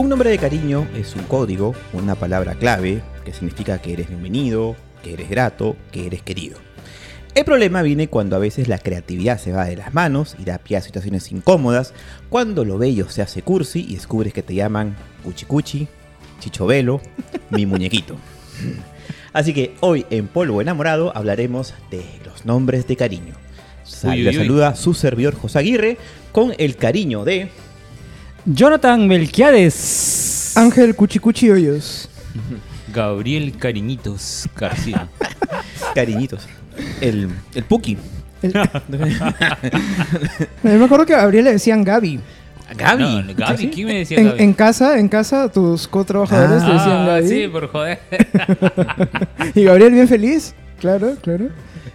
Un nombre de cariño es un código, una palabra clave que significa que eres bienvenido, que eres grato, que eres querido. El problema viene cuando a veces la creatividad se va de las manos y da pie a situaciones incómodas, cuando lo bello se hace cursi y descubres que te llaman cuchicuchi, chichovelo, mi muñequito. Así que hoy en Polvo Enamorado hablaremos de los nombres de cariño. Sa- Uy, uy, Le uy. saluda su servidor José Aguirre con el cariño de... Jonathan Melquiades. Ángel Cuchicuchi Hoyos. Gabriel Cariñitos García. Cariñitos. El, el Puki. Yo me acuerdo que a Gabriel le decían Gaby. Gaby. No, Gaby, ¿quién me decía En, Gaby? en casa, en casa, tus co-trabajadores te decían Ah, Gaby. sí, por joder. Y Gabriel bien feliz. Claro, claro.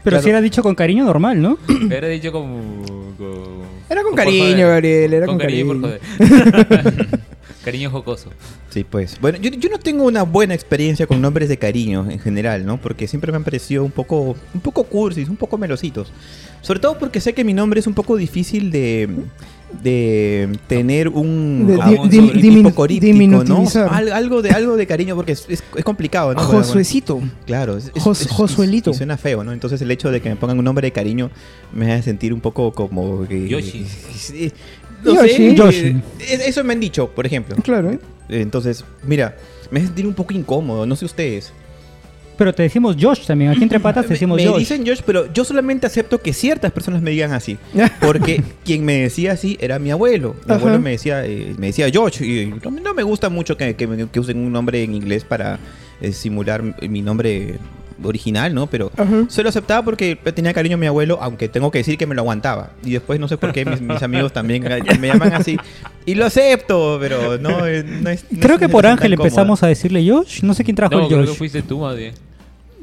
Pero Claro. si era dicho con cariño normal, ¿no? Era dicho como... como- Era con por cariño. Gabriel, era con y por cariño. joder. cariño jocoso. Sí, pues. Bueno, yo, yo no tengo una buena experiencia con nombres de cariño en general, ¿no? Porque siempre me han parecido un poco, un poco cursis, un poco melositos. Sobre todo porque sé que mi nombre es un poco difícil de, de tener un, De di- un dimin- ¿no? Al- algo de algo de cariño porque es, es- es complicado, ¿no? Josuecito. Claro, es, es- Jos- es- Josuelito. suena feo, ¿no? Entonces el hecho de que me pongan un nombre de cariño me hace sentir un poco como que Yoshi. Sí, no Yoshi. sé, Yoshi. eh, Eso me han dicho, por ejemplo. Claro, ¿eh? Entonces, mira, me hace sentir un poco incómodo, no sé ustedes. Pero te decimos Josh también. Aquí entre patas te decimos me, me Josh. dicen Josh, pero yo solamente acepto que ciertas personas me digan así. Porque quien me decía así era mi abuelo. Mi Ajá. abuelo me decía, eh, me decía Josh. Y no, no me gusta mucho que, que me- que usen un nombre en inglés para eh, simular mi nombre original, ¿no? Pero Ajá. solo aceptaba porque tenía cariño a mi abuelo, aunque tengo que decir que me lo aguantaba. Y después no sé por qué mis, mis amigos también me llaman así. Y lo acepto, pero no, eh, no es... no Creo es que por Ángel empezamos a decirle Josh. No sé quién trajo No, el creo que Josh. fuiste tú más bien.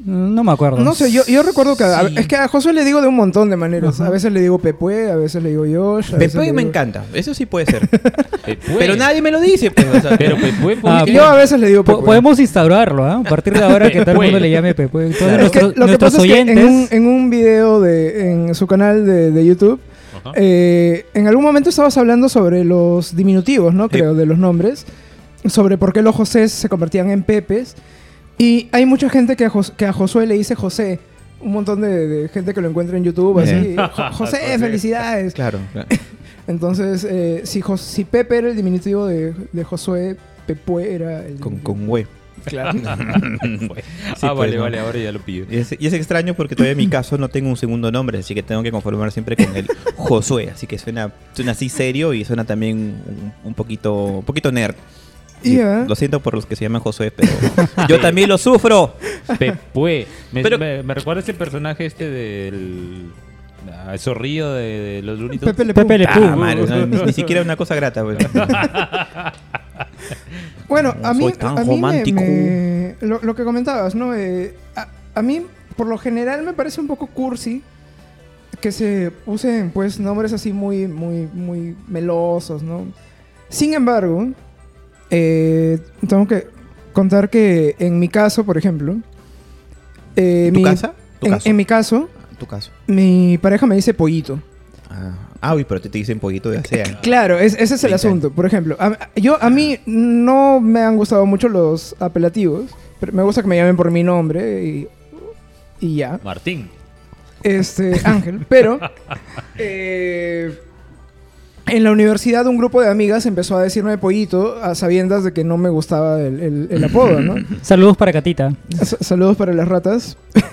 No me acuerdo. No sé, yo, yo recuerdo que... a- Sí. Es que a Josué le digo de un montón de maneras. A veces le digo Pepue, a veces le digo Josh. a veces Pepe le me digo- encanta, eso sí puede ser. Pepue. Pero nadie me lo dice, pues. o sea, Pero Pepue, Ah, yo a veces le digo Po- Pepue. podemos instaurarlo, ¿ah? A partir de ahora que todo el mundo le llame Pepe. Todos Claro. Es que nuestros, lo que nuestros pasa es que en un, en un video de, en su canal de, de YouTube, Ajá. eh, en algún momento estabas hablando sobre los diminutivos, ¿no? Creo, de los nombres. Sobre por qué los José se convertían en Pepes. Y hay mucha gente que a, Jos- que a Josué le dice José. Un montón de, de gente que lo encuentra en YouTube así. "Jo- José, felicidades. Claro, claro. Entonces, eh, si, Jos- si Pepe era el diminutivo de, de Josué, Pepue era el... Con, con hue. Claro. Sí, ah, pues, vale, ¿no? vale, ahora ya lo pillo. Y es, y es extraño porque todavía en mi caso no tengo un segundo nombre, así que tengo que conformar siempre con el Josué. Así que suena, suena así serio y suena también un, un poquito, un poquito nerd. Lo siento por los que se llaman Josué, pero yo también lo sufro. Pepue. Me, Pero- me, me recuerda ese personaje este del... ah, el zorrillo de, de los Tunes. Pepe Le Pepe Le Ah, Pew. madre, no, ni, ni siquiera una cosa grata. pues. Bueno, No a mí, soy tan a mí me- me- lo, lo que comentabas, ¿no? Eh, a, a mí, por lo general, me parece un poco cursi que se usen, pues, nombres así muy, muy, muy melosos, ¿no? Sin embargo, eh, tengo que contar que en mi caso, por ejemplo, eh, ¿Tu mi- casa? ¿Tu en, caso? en mi caso, Tu caso. mi pareja me dice pollito. Ah, ah, uy, pero te, te dicen pollito de hace años. Claro, es- ese es el 20 asunto. Por ejemplo, a, yo, a mí no me han gustado mucho los apelativos. Pero me gusta que me llamen por mi nombre y, y ya. Martín. Este, Ángel. Pero eh, en la universidad un grupo de amigas empezó a decirme pollito a sabiendas de que no me gustaba el, el- el apodo, ¿no? Saludos para Catita. S- Saludos para las ratas.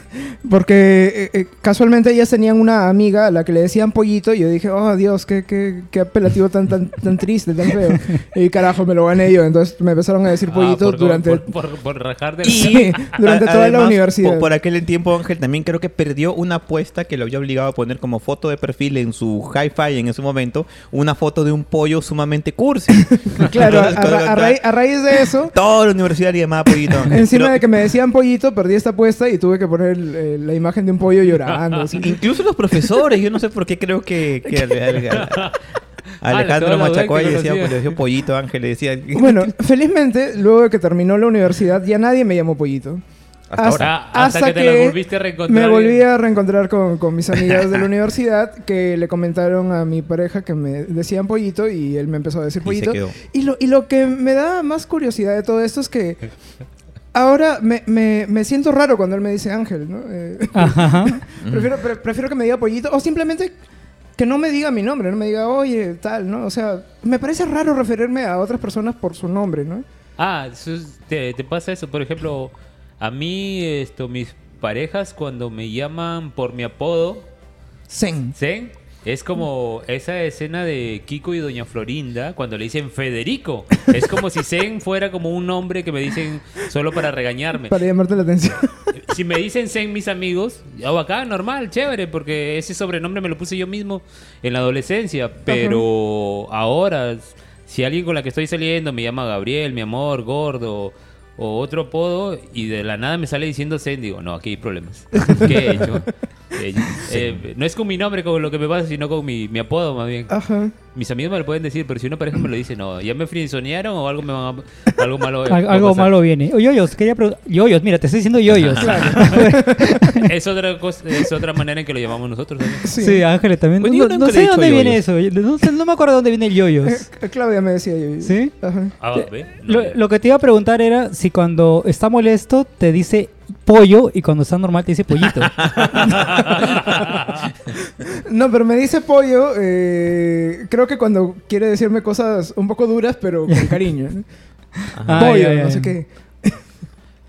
Porque eh, eh, casualmente ellas tenían una amiga a la que le decían pollito y yo dije, oh Dios, qué, qué, qué apelativo tan, tan, tan triste, tan feo. Y carajo, me lo gané yo. Entonces me empezaron a decir pollito Ah, por, durante, Por, por, por rajar del... Sí, durante A- toda la además, universidad. Por, por aquel tiempo Ángel también creo que perdió una apuesta que lo había obligado a poner como foto de perfil en su hi-fi en ese momento, una foto de un pollo sumamente cursi. Claro, a, Entonces, a ra- a raíz, a raíz de eso, Toda la universidad le llamaba pollito. Encima Pero de que me decían pollito, perdí esta apuesta y tuve que poner eh, la imagen de un pollo llorando. Incluso los profesores, yo no sé por qué creo que, que al- al- al- Alejandro duda Machacoy decía, le decía pollito Ángel, le decía... Bueno, felizmente, luego de que terminó la universidad, ya nadie me llamó pollito. Hasta ahora. Ah, hasta que te las volviste a reencontrar. Me volví a reencontrar con, con mis amigas de la universidad que le comentaron a mi pareja que me decían pollito y él me empezó a decir Y se pollito. quedó. Y lo, y lo que me da más curiosidad de todo esto es que ahora me, me- me siento raro cuando él me dice Ángel, ¿no? Eh, Ajá. prefiero, pre- prefiero que me diga pollito o simplemente que no me diga mi nombre, no me diga, oye, tal, ¿no? O sea, me parece raro referirme a otras personas por su nombre, ¿no? Ah, te, te pasa eso. Por ejemplo, a mí, esto, mis parejas, cuando me llaman por mi apodo, Zen. Zen, es como esa escena de Kiko y Doña Florinda cuando le dicen Federico. Es como si Zen fuera como un nombre que me dicen solo para regañarme. Para llamarte la atención. Si me dicen Zen mis amigos, yo acá, normal, chévere, porque ese sobrenombre me lo puse yo mismo en la adolescencia. Pero ahora, si alguien con la que estoy saliendo me llama Gabriel, mi amor, gordo, o otro apodo, y de la nada me sale diciendo Zen, digo, no, aquí hay problemas. ¿Qué he hecho? ¿Qué he hecho? Eh, no es con mi nombre con lo que me pasa, sino con mi, mi apodo más bien. Ajá. Mis amigos me lo pueden decir, pero si una pareja me lo dice, no, ya me frienzonearon o algo me van a, algo malo. va a Al- algo malo viene. Yoyos, quería. Yoyos, mira, te estoy diciendo yoyos. Es otra cosa, es otra manera en que lo llamamos nosotros también. Sí. Sí, Ángeles también. Pues no no sé de dónde viene yoyos. eso. No, sé- no me acuerdo de dónde viene el yoyos. Eh, Claudia me decía yo. ¿Sí? Ajá. Ah, ¿ve? No, Lo, ya. lo que te iba a preguntar era si cuando está molesto te dice pollo y cuando está normal te dice pollito. No, pero me dice pollo, eh, creo que cuando quiere decirme cosas un poco duras, pero con cariño. ¿no? Pollo, no sé qué.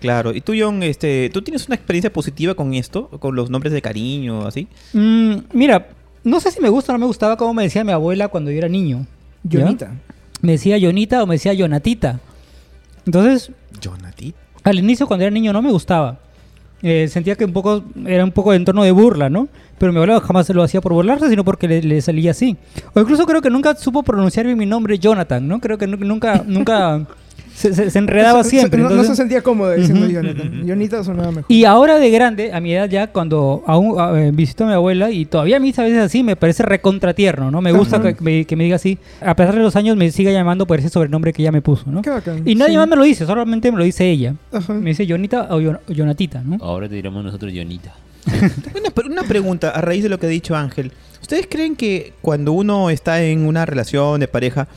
Claro. ¿Y tú, John, este, tú tienes una experiencia positiva con esto? ¿Con los nombres de cariño, así? Mm, mira, no sé si me gusta o no me gustaba como me decía mi abuela cuando yo era niño. Jonita. Me decía Jonita o me decía Jonatita. Entonces, Jonathan. Al inicio cuando era niño no me gustaba. Eh, sentía que un poco era un poco de entorno de burla, ¿no? Pero mi abuela jamás lo hacía por burlarse, sino porque le, salía así. O incluso creo que nunca supo pronunciar bien mi nombre, Jonathan, ¿no? Creo que nu- nunca, nunca se, se- se enredaba siempre. no, no entonces- se sentía cómodo diciendo Ujú. Jonathan. Jonita sonaba mejor. Y ahora de grande, a mi edad ya, cuando aún a- eh, visito a mi abuela, y todavía a mí a veces así, me parece recontratierno, ¿no? Me gusta que me, que me diga así. A pesar de los años, me siga llamando por ese sobrenombre que ella me puso, ¿no? Qué bacán. Y nadie Sí. más me lo dice, solamente me lo dice ella. Ajá. Me dice Jonita o Jonatita, ¿no? Ahora te diremos nosotros Jonita. Una, una pregunta a raíz de lo que ha dicho Ángel. ¿Ustedes creen que cuando uno está en una relación de pareja,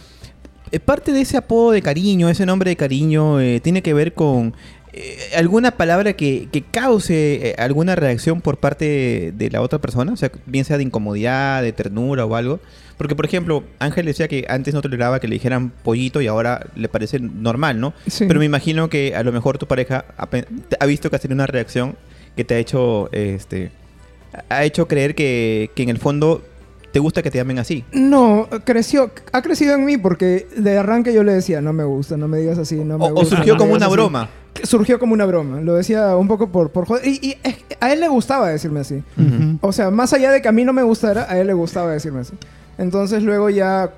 parte de ese apodo de cariño, ese nombre de cariño, eh, tiene que ver con eh, alguna palabra que, que cause eh, alguna reacción por parte de, de la otra persona? O sea, bien sea de incomodidad, de ternura o algo. Porque, por ejemplo, Ángel decía que antes no toleraba que le dijeran pollito y ahora le parece normal, ¿no? Sí. Pero me imagino que a lo mejor tu pareja ha, ha visto que has tenido una reacción que te ha hecho, este, ha hecho creer que, que en el fondo te gusta que te llamen así. No, creció, ha crecido en mí porque de arranque yo le decía, no me gusta, no me digas así, no me O, o gusta. surgió no como una así". broma. Surgió como una broma. Lo decía un poco por, por joder. Y, y a él le gustaba decirme así. O sea, más allá de que a mí no me gustara, a él le gustaba decirme así. Entonces luego ya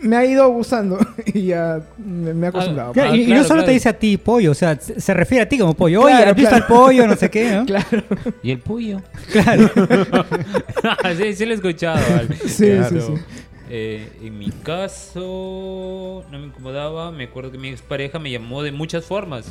me ha ido gustando y ya me, me he acostumbrado. Claro, Ah, y, no solo claro. te dice a ti pollo, o sea, se, refiere a ti como pollo. Oye, Claro, ¿has visto claro. al pollo? No sé qué, ¿no? Claro. ¿Y el pollo? Claro. sí, sí lo he escuchado. Vale. Sí, Claro. sí, sí. Eh, en mi caso, no me incomodaba. Me acuerdo que mi expareja me llamó de muchas formas.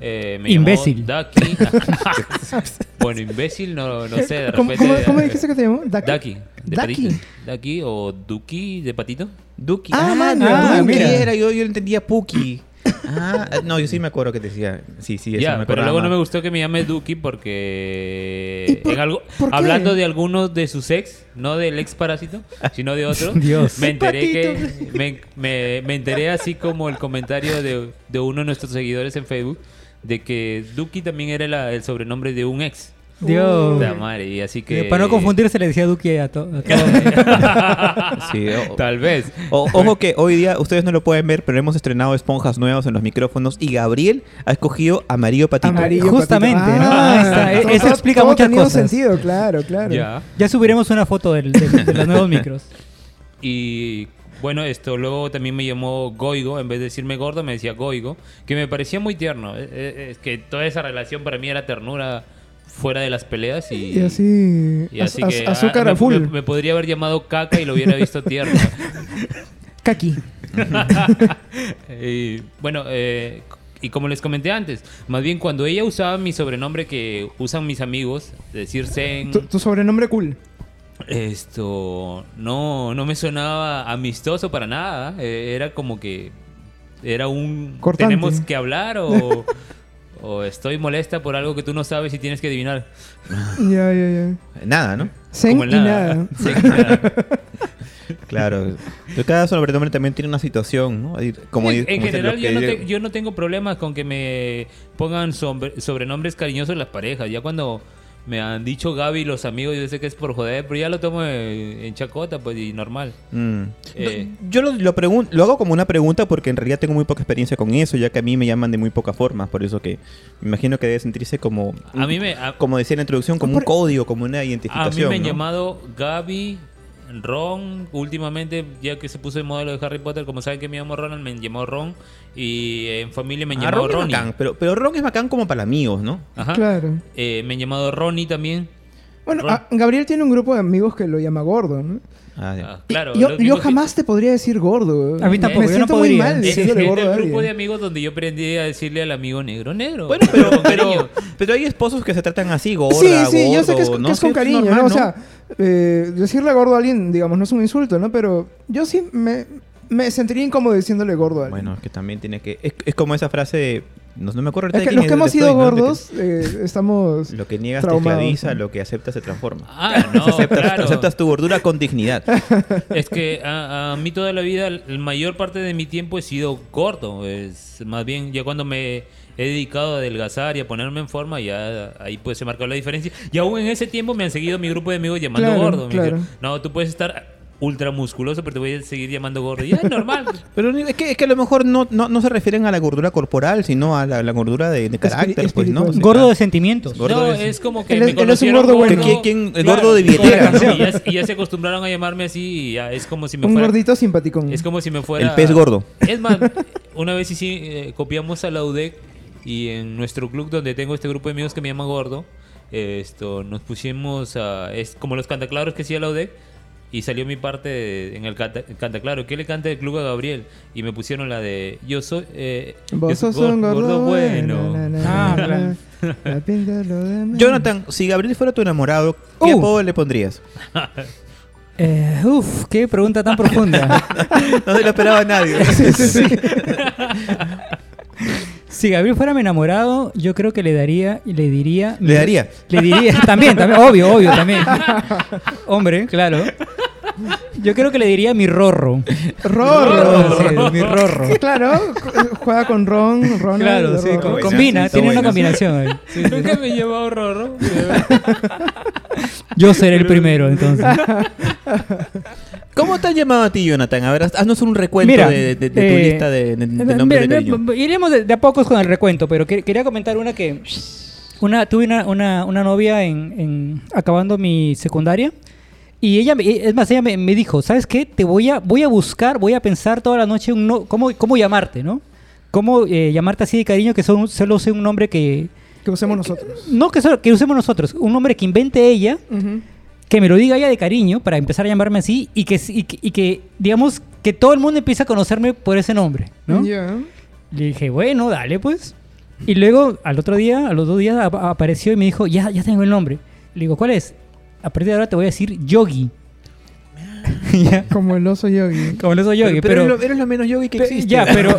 Eh, me Imbécil. Llamó Ducky. bueno, imbécil, no, no sé. De ¿Cómo, repente, cómo- cómo dijiste que te llamó? Ducky. Ducky. De Ducky. patito. Ducky o Duki de patito. Duki. Ah, Ah, man, no, ah, Duki mira. era, yo, yo entendía Puki. Ah, no, yo sí me acuerdo que te decía. Sí, sí, eso Ya, me pero luego no me gustó que me llame Duki porque ¿Y por- en algo, por hablando de algunos de sus ex, no del ex parásito, sino de otro, Dios. me enteré que me, me- me enteré así como el comentario de, de uno de nuestros seguidores en Facebook de que Duki también era la- el sobrenombre de un ex. Dios. Puta madre, y así que Para no confundirse le decía Duque a, to- a todos. Sí, Tal vez. o- ojo que hoy día ustedes no lo pueden ver, pero hemos estrenado esponjas nuevas en los micrófonos y Gabriel ha escogido amarillo patito. Amarillo Justamente, patito. ¿no? Todo- eso explica todo muchas cosas. sentido, claro, claro. Ya. Ya subiremos una foto del- de, de los nuevos micros. Y bueno, esto luego también me llamó Goigo, en vez de decirme gordo me decía Goigo, que me parecía muy tierno. Eh, eh, Es que toda esa relación para mí era ternura fuera de las peleas y, Y así, y así az- que az- azúcar ah, a full. me- me podría haber llamado caca y lo hubiera visto tierno. Kaki. Y, bueno, eh, y como les comenté antes, más bien cuando ella usaba mi sobrenombre que usan mis amigos, decir Zen, Tu, tu sobrenombre cool. esto no, no me sonaba amistoso para nada. eh, era como que era un Cortante. tenemos que hablar o, o estoy molesta por algo que tú no sabes y tienes que adivinar. Ya, ya, ya. Nada, ¿no? Zen Como y el nada. Nada. Claro. Pero cada sobrenombre también tiene una situación, ¿no? Como, en, como en dice general yo que no, te- yo no tengo problemas con que me pongan sobre- sobrenombres cariñosos las parejas. Ya cuando me han dicho Gaby los amigos, yo sé que es por joder, pero ya lo tomo en, en chacota, pues, y normal. Mm. Eh. Yo lo, lo, lo hago como una pregunta porque en realidad tengo muy poca experiencia con eso, ya que a mí me llaman de muy pocas formas, por eso que me imagino que debe sentirse como, A mí me... a- como decía en la introducción, como un Por- código, como una A identificación. mí me han llamado Gaby, Ron, últimamente, ya que se puso de modelo de Harry Potter, como saben que me llamo Ronald, me llamado Ron. Y en familia me Ah, llamado Ron Ronnie. bacán, pero, pero Ron es bacán como para amigos, ¿no? Ajá. Claro. Eh, me han llamado Ronnie también. Bueno, Ron. a- Gabriel tiene un grupo de amigos que lo llama gordo, ¿no? Ah, ya. Ah, claro. yo, los yo mismos que- jamás te podría decir gordo. A mí tampoco, Me yo no siento muy podría. mal Es, diciéndole es gordo a el grupo de amigos donde yo aprendí a decirle al amigo negro, negro. Bueno, pero, Con pero, cariño. pero hay esposos que se tratan así, gorda, Sí, sí, yo sé que es, gordo, que ¿no? es con Sí, cariño, normal, ¿no? O sea, eh, decirle gordo a alguien, digamos, no es un insulto, ¿no? Pero yo sí me, me sentiría incómodo diciéndole gordo a alguien. Bueno, es que también tiene que... Es, es como esa frase de... No, no me acuerdo ahorita es de que quién los que de hemos sido Freud, ¿no? De que gordos eh, estamos... Lo que niegas te esclaviza, ¿no? lo que aceptas se transforma. Ah, no, aceptas, claro. aceptas tu gordura con dignidad. Es que a, a mí toda la vida, la mayor parte de mi tiempo he sido corto. Es más bien, ya cuando me he dedicado a adelgazar y a ponerme en forma, ya ahí pues se marcó la diferencia. Y aún en ese tiempo me han seguido mi grupo de amigos llamando Claro, gordo. Me claro. no, tú puedes estar ultra musculoso, pero te voy a seguir llamando gordo. Y ya es normal. Pero es que, es que a lo mejor no, no, no se refieren a la gordura corporal, sino a la, la gordura de, de carácter, pues, ¿no? espiritual. O sea, Gordo de sentimientos. Gordo no, es- es, como que Él me es- él es un gordo bueno. ¿Quién- quién- el gordo de billetera. Y, ya, y ya se acostumbraron a llamarme así y ya es como si me Un fuera... gordito simpaticón. Es como si me fuera... El pez gordo. Es más, una vez sí, sí eh, copiamos a la UDEC y en nuestro club donde tengo este grupo de amigos que me llama Gordo, esto nos pusimos a... Es como los cantaclaros que hacía la UDEC y salió mi parte de- en el canta, cantaclaro. ¿Qué le canta el club a Gabriel? Y me pusieron la de Yo soy... Eh, Vos yo soy sos un gor- gordo, bueno. na, na, Ah. Jonathan, si Gabriel fuera tu enamorado, ¿qué Uh. apodo le pondrías? Eh, uf, qué pregunta tan profunda. No se lo esperaba nadie. Sí, sí, sí. Si Gabriel fuera mi enamorado, yo creo que le daría, le diría... ¿Le daría? Le diría, también, también, obvio, obvio, también. Hombre, claro. Yo creo que le diría mi rorro. Rorro. Sí, mi rorro. Claro, juega con Ron, Ronald. Claro, sí, buena, combina, tiene una combinación ahí. Sí, sí. Nunca me llevaba Rorro. Yo seré el primero, entonces. ¿Cómo te han llamado a ti, Jonathan? A ver, haz- haznos un recuento Mira, de, de- de tu eh, lista de, de- de nombres de mira, cariño. Iremos de, de a pocos con el recuento, pero que- quería comentar una que... Una, tuve una, una, una novia en, en- acabando mi secundaria y ella, es más, ella me, me dijo, ¿sabes qué? Te voy a, voy a buscar, voy a pensar toda la noche un no- cómo, cómo llamarte, ¿no? Cómo eh, llamarte así de cariño que son, solo sea un nombre que... Que usemos nosotros. No que, solo- que usemos nosotros, un nombre que invente ella Ujú. Que me lo diga ella de cariño para empezar a llamarme así y que, y que, y que, digamos, que todo el mundo empiece a conocerme por ese nombre, ¿no? Ya. Le dije, bueno, dale pues. Y luego, al otro día, a los dos días, ap- apareció y me dijo, ya, ya tengo el nombre. Le digo, ¿cuál es? A partir de ahora te voy a decir Yogi. Ya, Como el oso yogi. Como el oso Yogi, pero, pero... eres, lo, eres lo menos yogi que existe. Ya, pero,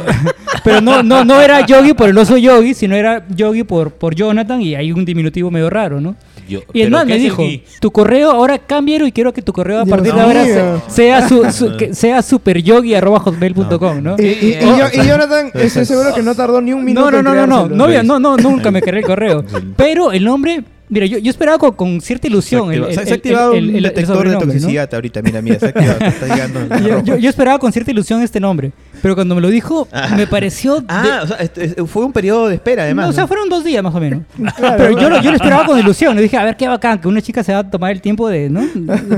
pero no, no, no era Yogi por el oso Yogi, sino era Yogi por, por Jonathan y hay un diminutivo medio raro, ¿no? Yo- Y es ¿pero más, qué me dijo, aquí? tu correo ahora cámbialo y quiero que tu correo a Dios partir de ahora mío. se- sea, su, su- que sea superyogi.hotmail.com, ¿no? Y, y- y yo- y Jonathan, estoy seguro que no tardó ni un minuto. No, no, en no, no, no, no, no, no, nunca me cargué el correo. Pero el nombre, mira, yo, yo esperaba con, con cierta Se ilusión. el- activa- el- se ha el- activado el- el- el detector de sobrenombre, ¿no? toxicidad ahorita. Mira, mira, se ha activado. está llegando el Yo, yo- yo esperaba con cierta ilusión este nombre, pero cuando me lo dijo, me pareció... de- Ah, o sea, este- fue un periodo de espera, además. no, o sea, fueron dos días más o menos. Claro. Pero yo lo, yo lo esperaba con ilusión. Le dije, a ver qué bacán, que una chica se va a tomar el tiempo de, ¿no?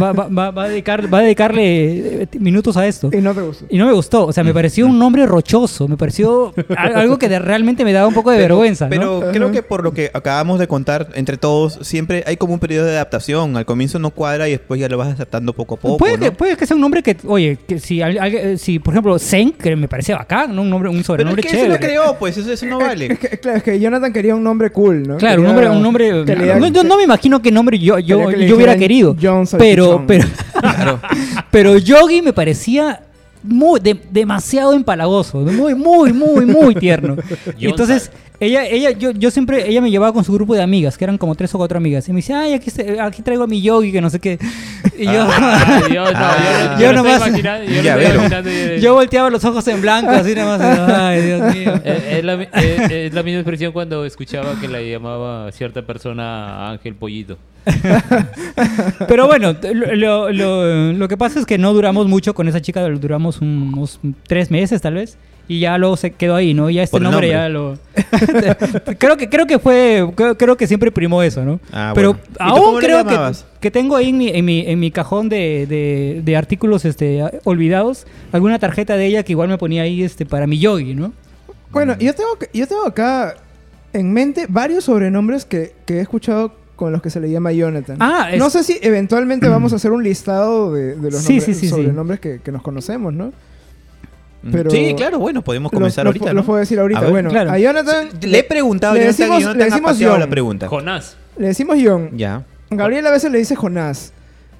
Va, va- va- va a, dedicar, va a dedicarle eh, minutos a esto. Y no te gustó. Y no me gustó. O sea, me pareció un nombre rochoso. Me pareció al- algo que de- realmente me daba un poco de vergüenza, ¿no? Pero creo que por lo que acabamos de contar entre todos, siempre hay como un periodo de adaptación. Al comienzo no cuadra y después ya lo vas aceptando poco a poco. puede, que, puede que sea un nombre que, oye, que si, al- al- si por ejemplo, Zen, que que me parecía bacán, ¿no? Un nombre, un Pero sobrenombre es que eso lo chévere. creó, pues eso, eso no vale. Es que, claro, es que Jonathan quería un nombre cool, ¿no? Claro, un nombre, un nombre. no, yo no me imagino qué nombre yo, yo, que yo hubiera querido. John pero, pero, Claro. pero Yogi me parecía muy, de- demasiado empalagoso, muy, muy, muy, muy tierno. Entonces, ella, ella, yo, yo siempre, ella me llevaba con su grupo de amigas, que eran como tres o cuatro amigas, y me decía, ay, aquí, se- aquí traigo a mi Yogi, que no sé qué. Y yo, Ah, yo, no, Ah. yo, Yo no, nomás-. Yo, no yo volteaba los ojos en blanco, así nada más. Ay, Dios mío. Eh, Es la, mi- eh, es la misma expresión cuando escuchaba que la llamaba cierta persona Ángel Pollito. Pero bueno, lo, lo- lo- lo que pasa es que no duramos mucho con esa chica, duramos unos tres meses tal vez. Y ya luego se quedó ahí, ¿no? Ya este nombre, nombre. ya lo... creo que creo que fue... Creo, creo que siempre primó eso, ¿no? Ah, Pero bueno. ¿Y tú aún creo que, que tengo ahí en mi, en mi, en mi cajón de, de- de artículos este, olvidados alguna tarjeta de ella que igual me ponía ahí este, para mi yogi, ¿no? Bueno, yo tengo, que- yo tengo acá en mente varios sobrenombres que, que he escuchado con los que se le llama Jonathan. Ah, es- No sé si eventualmente vamos a hacer un listado de, de los Sí, nombres- sí, sí, sí. sobrenombres que, que nos conocemos, ¿no? Pero- sí, claro, bueno, podemos comenzar Los- ahorita. los ¿no? puedo decir ahorita. A ver. bueno, Claro. a Jonathan Le he preguntado le a Jonathan decimos- y Jonathan le ha decimos John. la pregunta. Jonás. le decimos John. Ya. Gabriel a veces le dice Jonás.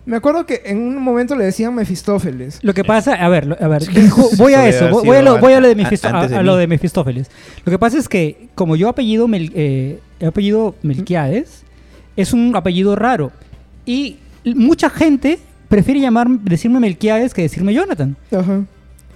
Me acuerdo que en un momento le decían Mefistófeles. Lo que pasa, a ver, a ver, voy a Eso voy, a lo, sido voy a lo de, a- a lo Mefistófeles. Lo que pasa es que como yo apellido Mel- eh, he apellido Melquiades, es un apellido raro y mucha gente prefiere llamar decirme Melquiades que decirme Jonathan. Ajá.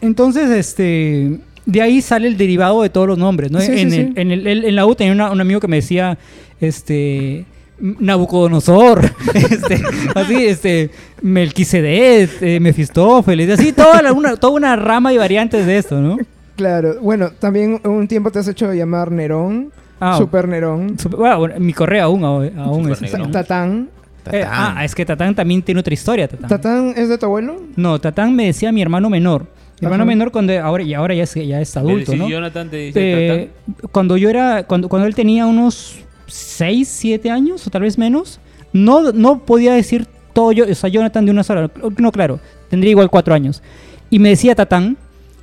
Entonces, este, de ahí sale el derivado de todos los nombres, ¿no? Sí, en, sí. el- en el- el- en la U tenía una- un amigo que me decía, este, Nabucodonosor, este, así, este, Melquisedec, eh, Mefistófeles, así toda la- una, toda una rama y variantes de esto, ¿no? Claro. Bueno, también un tiempo te has hecho llamar Nerón. Ah, Super Nerón. Sup- bueno, bueno, mi correo aún, aún Super es Tatán. Eh, Tatán. ah, es que Tatán también tiene otra historia, Tatán. ¿Tatán es de tu abuelo? No, Tatán me decía mi hermano menor. Mi hermano Ajá. menor cuando ahora y ahora ya es, ya es adulto, decís ¿no? Jonathan te dice Eh, cuando yo era cuando, cuando él tenía unos 6, 7 años o tal vez menos, no, no podía decir todo yo, o sea, Jonathan de una sola, no claro, tendría igual 4 años. Y me decía Tatán.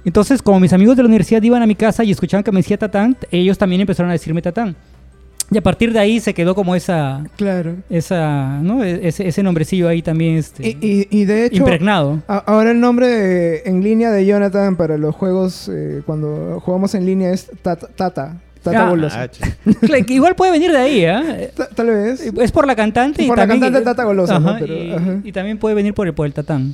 Entonces, como mis amigos de la universidad iban a mi casa y escuchaban que me decía Tatán, ellos también empezaron a decirme Tatán. Y a partir de ahí se quedó como esa Claro. esa, ¿no? E- Ese, ese nombrecillo ahí también este, Y, y- y de hecho, impregnado. a- ahora el nombre de- en línea de Jonathan para los juegos, eh, cuando jugamos en línea es Tata. Tata, tata Ah, Goloso. Ah, ch- Claro, que igual puede venir de ahí, ¿eh? Ta- Tal vez. Es por la cantante y Por la también- cantante Tata Golosa, ¿no? Ajá, Pero, y, ajá. y también puede venir por el, por el tatán.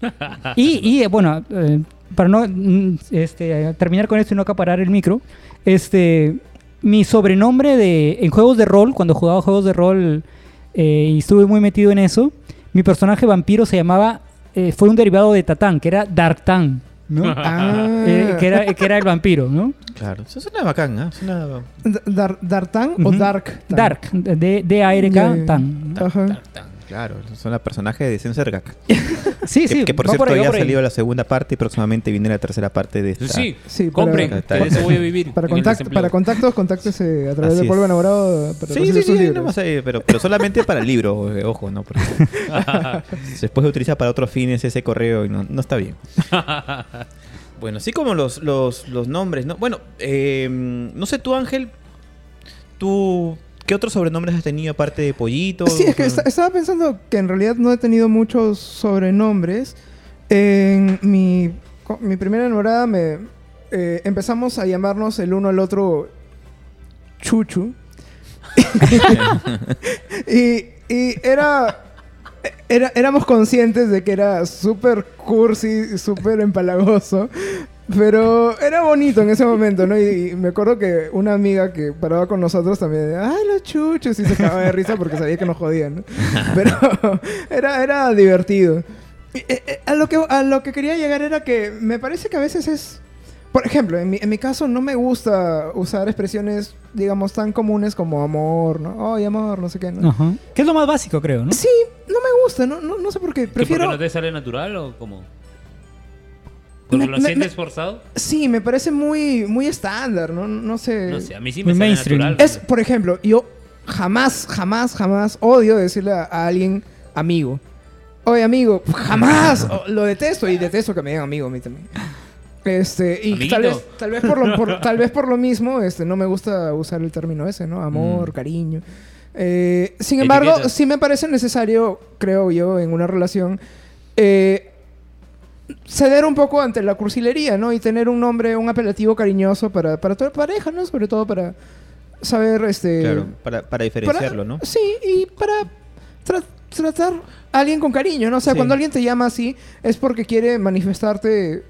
y, y, eh, bueno, eh, para no mm, este, terminar con esto y no acaparar el micro, este, mi sobrenombre de, en juegos de rol, cuando jugaba juegos de rol eh, y estuve muy metido en eso, mi personaje vampiro se llamaba, eh, fue un derivado de Tatán, que era Darktan, ¿no? Ah. Eh, que, era, que era el vampiro, ¿no? claro. Eso suena bacán, ¿ah? Suena... D- Dar- ¿Dartan o. Dark? Tan? Dark, de, de A-R-K, Ya, ya. Tan. Claro, son los personajes de Sensergak. Sí, que, sí, que por cierto ahí, ya ha salido la segunda parte y próximamente viene la tercera parte de esta. Sí, Sí, compren, voy a vivir. Para, para contactos, contáctese a través Así de Polvo. Enamorado. Para Sí, sí, sus sí, nomás ahí, pero, pero solamente para el libro, eh, ojo, ¿no? Porque después se utiliza para otros fines ese correo y no, no está bien. Bueno, así como los, los, los nombres, ¿no? Bueno, eh, no sé tú, Ángel, tú, ¿qué otros sobrenombres has tenido aparte de Pollito? Sí, es que esta- estaba pensando que en realidad no he tenido muchos sobrenombres. En mi, mi primera enamorada me eh, empezamos a llamarnos el uno al otro Chuchu. y, y era, era. Éramos conscientes de que era súper cursi, súper empalagoso. Pero era bonito en ese momento, ¿no? Y, y me acuerdo que una amiga que paraba con nosotros también, ay, los chuchos, y se cagaba de risa porque sabía que nos jodían, ¿no? Pero era, era divertido. Y, eh, eh, a, lo que, a lo que quería llegar era que me parece que a veces es... Por ejemplo, en mi, en mi caso no me gusta usar expresiones, digamos, tan comunes como amor, ¿no? Ay, amor, no sé qué, ¿no? Ajá. Que es lo más básico, creo, ¿no? Sí, no me gusta, no, no, no sé por qué. ¿Que porque Prefiero... no te sale natural o cómo? ¿Porque Me- lo me- sientes me- forzado? Sí, me parece muy, muy estándar, ¿no? No sé. No sé, a mí sí Muy me mainstream. natural. Es, por ejemplo, yo jamás, jamás, jamás odio decirle a, a alguien amigo. Oye, amigo, jamás. Lo detesto y detesto que me digan amigo a mí también. Este, y Amiguito. tal vez, tal vez por lo, por- tal vez por lo mismo, este, no me gusta usar el término ese, ¿no? Amor, cariño. Eh, sin embargo, sí me parece necesario, creo yo, en una relación, eh, ceder un poco ante la cursilería, ¿no? Y tener un nombre, un apelativo cariñoso para, para toda pareja, ¿no? Sobre todo para saber, este... Claro, para, para para- diferenciarlo, ¿no? Sí, y para tra- tratar a alguien con cariño, ¿no? O sea, Sí. cuando alguien te llama así, es porque quiere manifestarte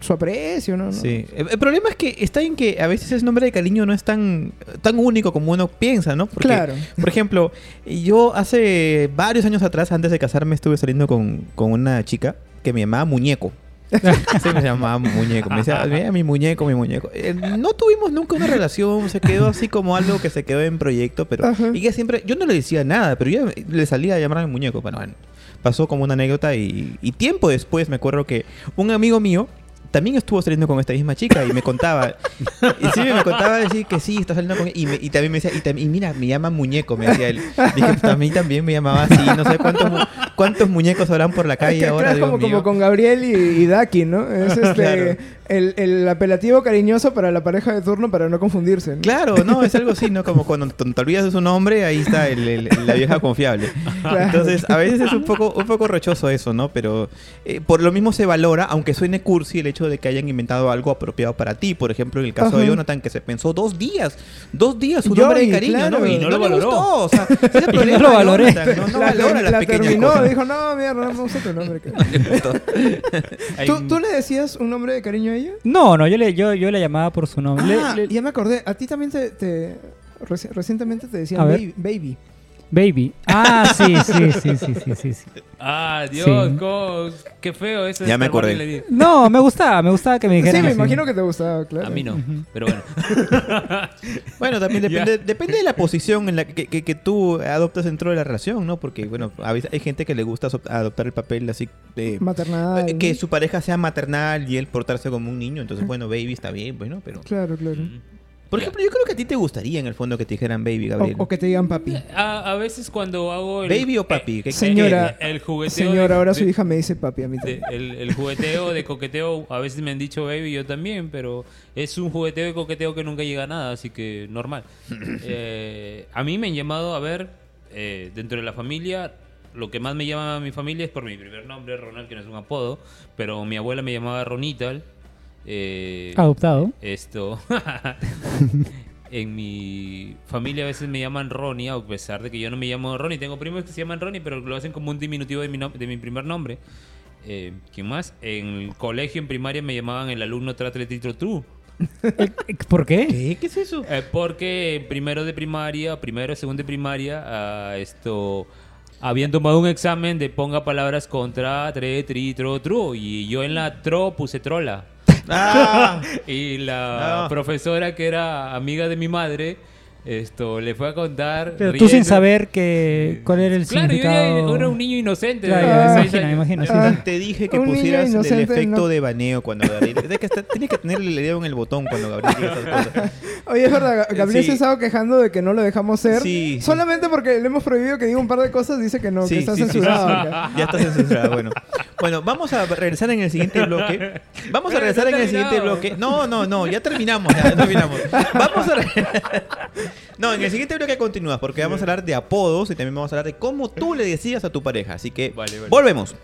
su aprecio, ¿no? Sí. El, el problema es que está en que a veces ese nombre de cariño no es tan, tan único como uno piensa, ¿no? Porque, Claro. Por ejemplo, yo hace varios años atrás, antes de casarme, estuve saliendo con, con una chica que me llamaba Muñeco. Sí, me llamaba Muñeco. Me decía, mira mi muñeco, mi muñeco. Eh, no tuvimos nunca una relación, se quedó así como algo que se quedó en proyecto, pero Ajá. ella siempre, yo no le decía nada, pero yo le salía a llamar a mi muñeco. Bueno, bueno, pasó como una anécdota y, y tiempo después me acuerdo que un amigo mío también estuvo saliendo con esta misma chica y me contaba. y sí, me contaba decir que sí, está saliendo con ella. Y, me- y también me decía, y, tam- y mira, me llama muñeco, me decía él. Dije, pues a mí también me llamaba así. No sé cuántos, mu- cuántos muñecos habrán por la Es calle que, ahora, claro, es Dios como, mío. como con Gabriel y, y Daki, ¿no? Es este, Claro. el, el apelativo cariñoso para la pareja de turno para no confundirse. ¿no? Claro, no, es algo así, ¿no? Como cuando te te olvidas de su nombre, ahí está el- el- la vieja confiable. Claro. Entonces, a veces es un poco, un poco rochoso eso, ¿no? Pero eh, por lo mismo se valora, aunque suene cursi, el hecho de que hayan inventado algo apropiado para ti. Por ejemplo, en el caso de. Jonathan, que se pensó dos días, dos días su Johnny, nombre de cariño, claro. ¿no? Y no, no lo valoró. gustó. O sea, ese no lo valoré. Jonathan, No, no la, valora las la pequeñas terminó, cosas. dijo, no, mierda, no me gusta tu nombre. que-". Hay ¿Tú, un- ¿Tú le decías un nombre de cariño a ella? No, no, yo le, yo, yo le llamaba por su nombre. Ah, le- ya me acordé. A ti también te... te- reci- recientemente te decían baby. Baby. Ah, sí, sí, sí, sí, sí, sí, sí. Ah, Dios, Sí. cómo- qué feo eso. Ya me acordé. No, me gustaba, me gustaba que me dijeran Sí, me así. imagino que te gustaba, claro. A mí no, pero bueno. Bueno, también depende, depende de la posición en la que, que- que tú adoptas dentro de la relación, ¿no? Porque, bueno, a veces hay gente que le gusta so- adoptar el papel así de... Maternal. eh, que su pareja sea maternal y él portarse como un niño. Entonces, bueno, baby está bien, bueno, pero... Claro, claro. Mm. Por Ya. ejemplo, yo creo que a ti te gustaría en el fondo que te dijeran baby, Gabriel. O, o que te digan papi. A, a veces cuando hago el, ¿Baby o papi? ¿Qué- Señora, el, el jugueteo Señora, de- ahora su de- hija me dice papi a mí de- también. el, el jugueteo de coqueteo, a veces me han dicho baby, yo también, pero es un jugueteo de coqueteo que nunca llega a nada, así que normal. Eh, a mí me han llamado, a ver, eh, dentro de la familia, lo que más me llama a mi familia es por mi primer nombre, Ronald, que no es un apodo, pero mi abuela me llamaba Ronital. Eh, Adoptado. esto. en mi familia a veces me llaman Ronnie, a pesar de que yo no me llamo Ronnie. Tengo primos que se llaman Ronnie, pero lo hacen como un diminutivo de mi, de mi primer nombre. Eh, ¿Quién más? En el colegio, en primaria, me llamaban el alumno Tratletitro True. Eh, ¿Por qué? ¿Qué? ¿Qué es eso? Eh, porque primero de primaria, primero, segundo de primaria, ah, esto habían tomado un examen de ponga palabras contra tre, tri, tro, tru. Y yo en la tro puse trola. ¡Ah! Y la profesora que era amiga de mi madre, esto le fue a contar. Pero tú sin saber que, cuál era el Claro, yo significado. ya era un niño inocente. Claro, de me 16 imagino, me años. imagino. sí, Ah. sí. Te dije que Un niño pusieras el inocente, efecto no. de baneo cuando Gabriel... Tienes que, estar- tienes que tenerle el dedo en el botón cuando Gabriel diga esas cosas. Oye, es verdad, Ga- Gabriel Sí. se ha estado quejando de que no lo dejamos ser. Sí, sí. Solamente porque le hemos prohibido que diga un par de cosas, dice que no, Sí, que está sí, sí, censurado. Ya está censurado, bueno. Bueno, vamos a regresar en el siguiente bloque. Vamos a regresar en el siguiente bloque. No, no, no, ya terminamos, ya terminamos. Vamos a No, en el siguiente bloque continúas porque vamos a hablar de apodos y también vamos a hablar de cómo tú le decías a tu pareja. Así que Vale, vale. volvemos.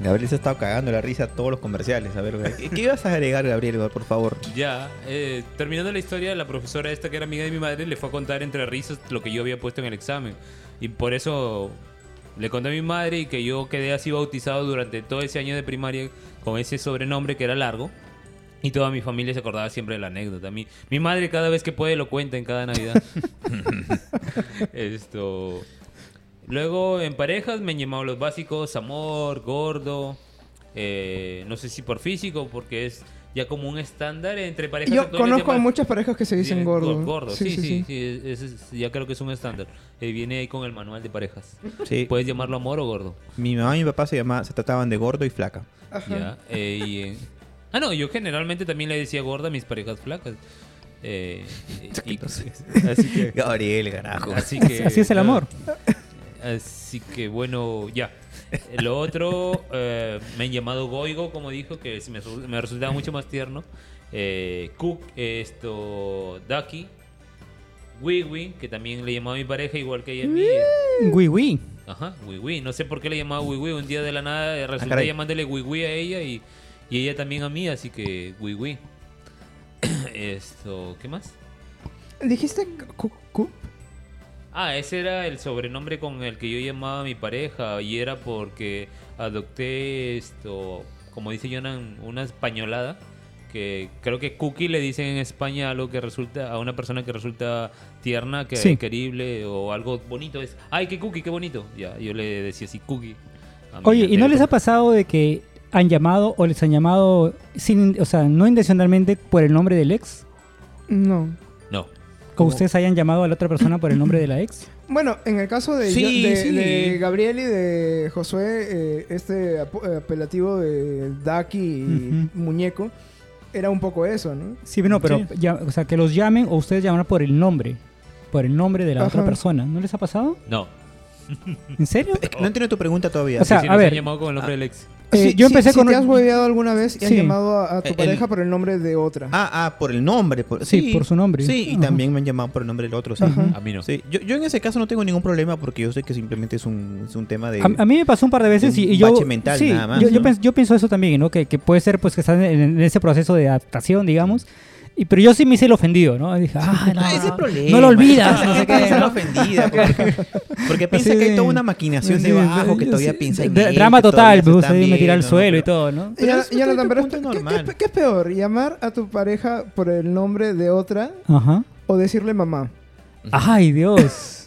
Gabriel se ha estado cagando la risa a todos los comerciales. A ver, ¿qué, qué ibas a agregar, Gabriel, por favor? Ya, eh, terminando la historia, la profesora esta que era amiga de mi madre le fue a contar entre risas lo que yo había puesto en el examen. Y por eso le conté a mi madre y que yo quedé así bautizado durante todo ese año de primaria con ese sobrenombre que era largo. Y toda mi familia se acordaba siempre de la anécdota. Mi, mi madre cada vez que puede lo cuenta en cada Navidad. Esto... Luego en parejas me han llamado los básicos, amor, gordo, eh, no sé si por físico, porque es ya como un estándar entre parejas. Yo conozco a muchas parejas que se dicen gordo. gor- Gordo, sí, sí, sí. es- ya creo que es un estándar. Eh, viene ahí con el manual de parejas. Sí. Puedes llamarlo amor o gordo. Mi mamá y mi papá se, llama, se trataban de gordo y flaca. Ajá. Ya, eh, y, Ah, no, yo generalmente también le decía gorda a mis parejas flacas. Eh, y- así que... Gabriel, carajo. Así que... Así es el amor. Así que bueno, ya. Lo otro, eh, me han llamado Goigo, como dijo, que me, resu- me resultaba mucho más tierno. Eh, Cook, esto, Ducky. Wiwi, que también le llamaba a mi pareja, igual que ella a mí. Wii Wii. Ajá, Wiwi. No sé por qué le llamaba Wiwi. Un día de la nada eh, resulté caray. llamándole Wiwi a ella y, y ella también a mí, así que Wiwi. Esto, ¿qué más? ¿Dijiste cu- Ah, ese era el sobrenombre con el que yo llamaba a mi pareja y era porque adopté esto, como dice Jonan, una españolada que creo que cookie le dicen en España algo que resulta a una persona que resulta tierna, que Sí. querible o algo bonito es, ay, qué cookie, qué bonito. Ya, yo le decía así cookie. Oye, ¿y no les ha pasado de que han llamado o les han llamado sin, o sea, no intencionalmente por el nombre del ex? No. No. ¿O ustedes hayan llamado a la otra persona por el nombre de la ex? Bueno, en el caso de, Sí, yo- de, sí. de Gabriel y de Josué, eh, este apelativo de Daki y. Muñeco, era un poco eso, ¿no? Sí, no, pero Sí. ya- o sea, que los llamen o ustedes llaman por el nombre, por el nombre de la otra persona. ¿No les ha pasado? No. ¿En serio? Es que no entiendo tu pregunta todavía. O sea, Sí, sí, a ver. llamado con el nombre del ex. Eh, Si- yo si- empecé si con te has hueveado alguna vez y has Sí. llamado a, a tu El- pareja por el nombre de otra. ah, ah, por el nombre. Por... Sí, por su nombre. Sí, y Ajá. también me han llamado por el nombre del otro. Sí. Ajá. A mí no. Sí, Yo, yo en ese caso no tengo ningún problema porque yo sé que simplemente es un, es un tema de... A, a mí me pasó un par de veces y, un y yo bache mental sí, nada más, yo, yo ¿no? pens- yo pienso eso también, ¿no? Que, que puede ser pues que están en, en ese proceso de adaptación, digamos. Y, pero yo sí me hice el ofendido, ¿no? Y dije, ah, no, ese problema. no lo olvidas, no sé qué. ¿no? ofendida porque, porque piensa que hay toda una maquinación Sí, debajo que todavía sí. piensa en Drama total, se me gusta me tirar al suelo y todo, ¿no? Pero Jonathan, pero ¿qué- es qué, normal. qué es peor? ¿Llamar a tu pareja por el nombre de otra Ajá. o decirle mamá? Ay, Dios.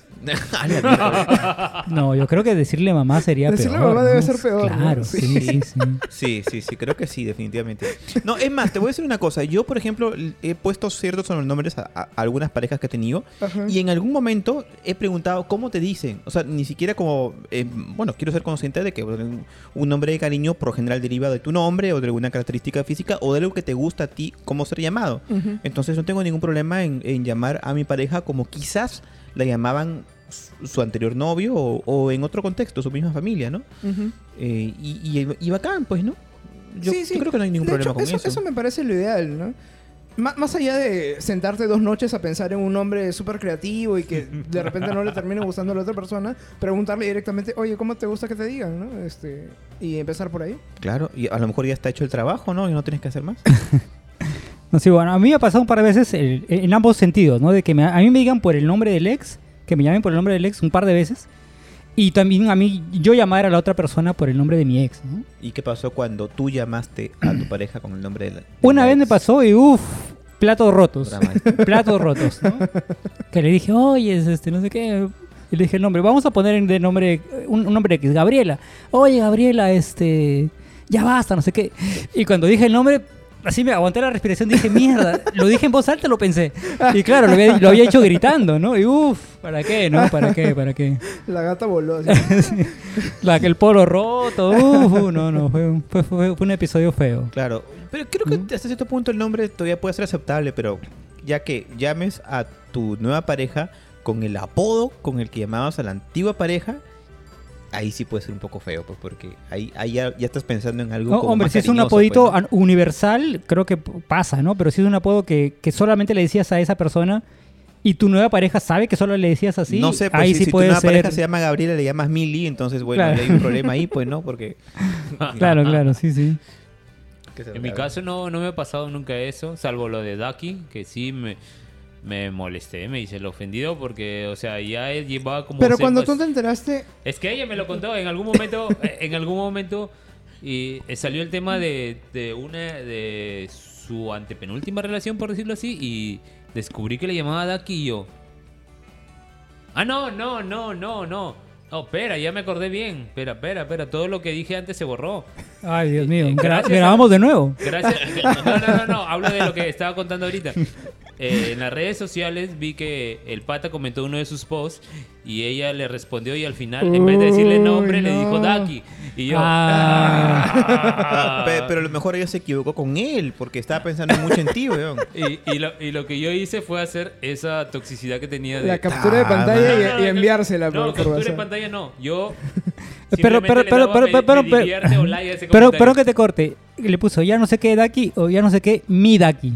No, yo creo que decirle mamá sería Decirle peor. mamá debe ser peor, ¿no? Claro, Sí. sí, sí, sí. Sí, sí, sí, creo que sí, definitivamente. No, es más, te voy a decir una cosa. Yo, por ejemplo, he puesto ciertos sobrenombres a, a algunas parejas que he tenido Ajá. y en algún momento he preguntado cómo te dicen. O sea, ni siquiera como, eh, bueno, quiero ser consciente de que un nombre de cariño por general deriva de tu nombre o de alguna característica física o de algo que te gusta a ti, cómo ser llamado. Entonces no tengo ningún problema en, en llamar a mi pareja como quizás la llamaban su, anterior novio o, o en otro contexto, su misma familia, ¿no? Eh, y, y, y bacán, pues, ¿no? Yo, Sí, sí. yo creo que no hay ningún De problema hecho, con eso, eso. eso me parece lo ideal, ¿no? Má- Más allá de sentarte dos noches a pensar en un nombre súper creativo y que de repente no le termine gustando a la otra persona, preguntarle directamente, oye, ¿cómo te gusta que te digan? ¿no? Este, y empezar por ahí. Claro, y a lo mejor ya está hecho el trabajo, ¿no? Y no tienes que hacer más. No, sí, bueno, a mí me ha pasado un par de veces el- en ambos sentidos, ¿no? De que me- a mí me digan por el nombre del ex, que me llamen por el nombre del ex un par de veces. Y también a mí, yo llamar a la otra persona por el nombre de mi ex, ¿no? ¿Y qué pasó cuando tú llamaste a tu pareja con el nombre de la... de Una la vez me ex? pasó y uff, platos rotos. Platos rotos, ¿no? Que le dije, oye, es este, no sé qué. Y le dije el nombre, vamos a poner de nombre, un, un nombre es Gabriela. Oye, Gabriela, este, ya basta, no sé qué. Y cuando dije el nombre, así me aguanté la respiración, dije, mierda, lo dije en voz alta, lo pensé. Y claro, lo había, lo había hecho gritando, ¿no? Y uff, ¿para qué, no? ¿Para qué? ¿Para qué? La gata voló. así. Sí. La que el polo roto, uff, no, no, fue, un- fue, fue- fue un episodio feo. Claro, pero creo que hasta cierto punto el nombre todavía puede ser aceptable, pero ya que llames a tu nueva pareja con el apodo con el que llamabas a la antigua pareja, ahí sí puede ser un poco feo, pues porque ahí, ahí ya, ya estás pensando en algo No, como hombre, más si es un apodito pues, universal, creo que pasa, ¿no? Pero si es un apodo que, que solamente le decías a esa persona y tu nueva pareja sabe que solo le decías así, no sé, pues ahí si, sí si tu puede nueva ser. pareja se llama Gabriela, le llamas Mili, entonces bueno, Claro. hay un problema ahí, pues, ¿no? Porque... Claro, claro, sí, sí. En mi caso no, no me ha pasado nunca eso, salvo lo de Ducky, que sí me, me molesté, me hice el ofendido porque, o sea, ya él llevaba como... Pero cuando tú te enteraste, Es que ella me lo contó en algún momento, eh, en algún momento, y eh, salió el tema de, de una, de su antepenúltima relación, por decirlo así, y descubrí que le llamaba Ducky y yo... Ah, no, no, no, no, no. No, espera, ya me acordé bien. Espera, espera, espera. Todo lo que dije antes se borró. Ay, Dios mío. Gra- gracias a- grabamos de nuevo. Gracias. No, no, no, no. Hablo de lo que estaba contando ahorita. Eh, en las redes sociales vi que el pata comentó uno de sus posts y ella le respondió y al final, en vez de decirle nombre, le dijo. Daki. Y yo. Ah. Ah. Pe- Pero a lo mejor ella se equivocó con él porque estaba pensando mucho en ti, weón. Y, y lo, y lo que yo hice fue hacer esa toxicidad que tenía de... La captura de Ah, pantalla y- No, no, y, no, enviársela No, por, captura WhatsApp. pantalla no. Yo... Pero, pero, pero, pero, me- pero, me pero, pero, pero que te corte. Le puso ya no sé qué Daki o ya no sé qué mi Daki.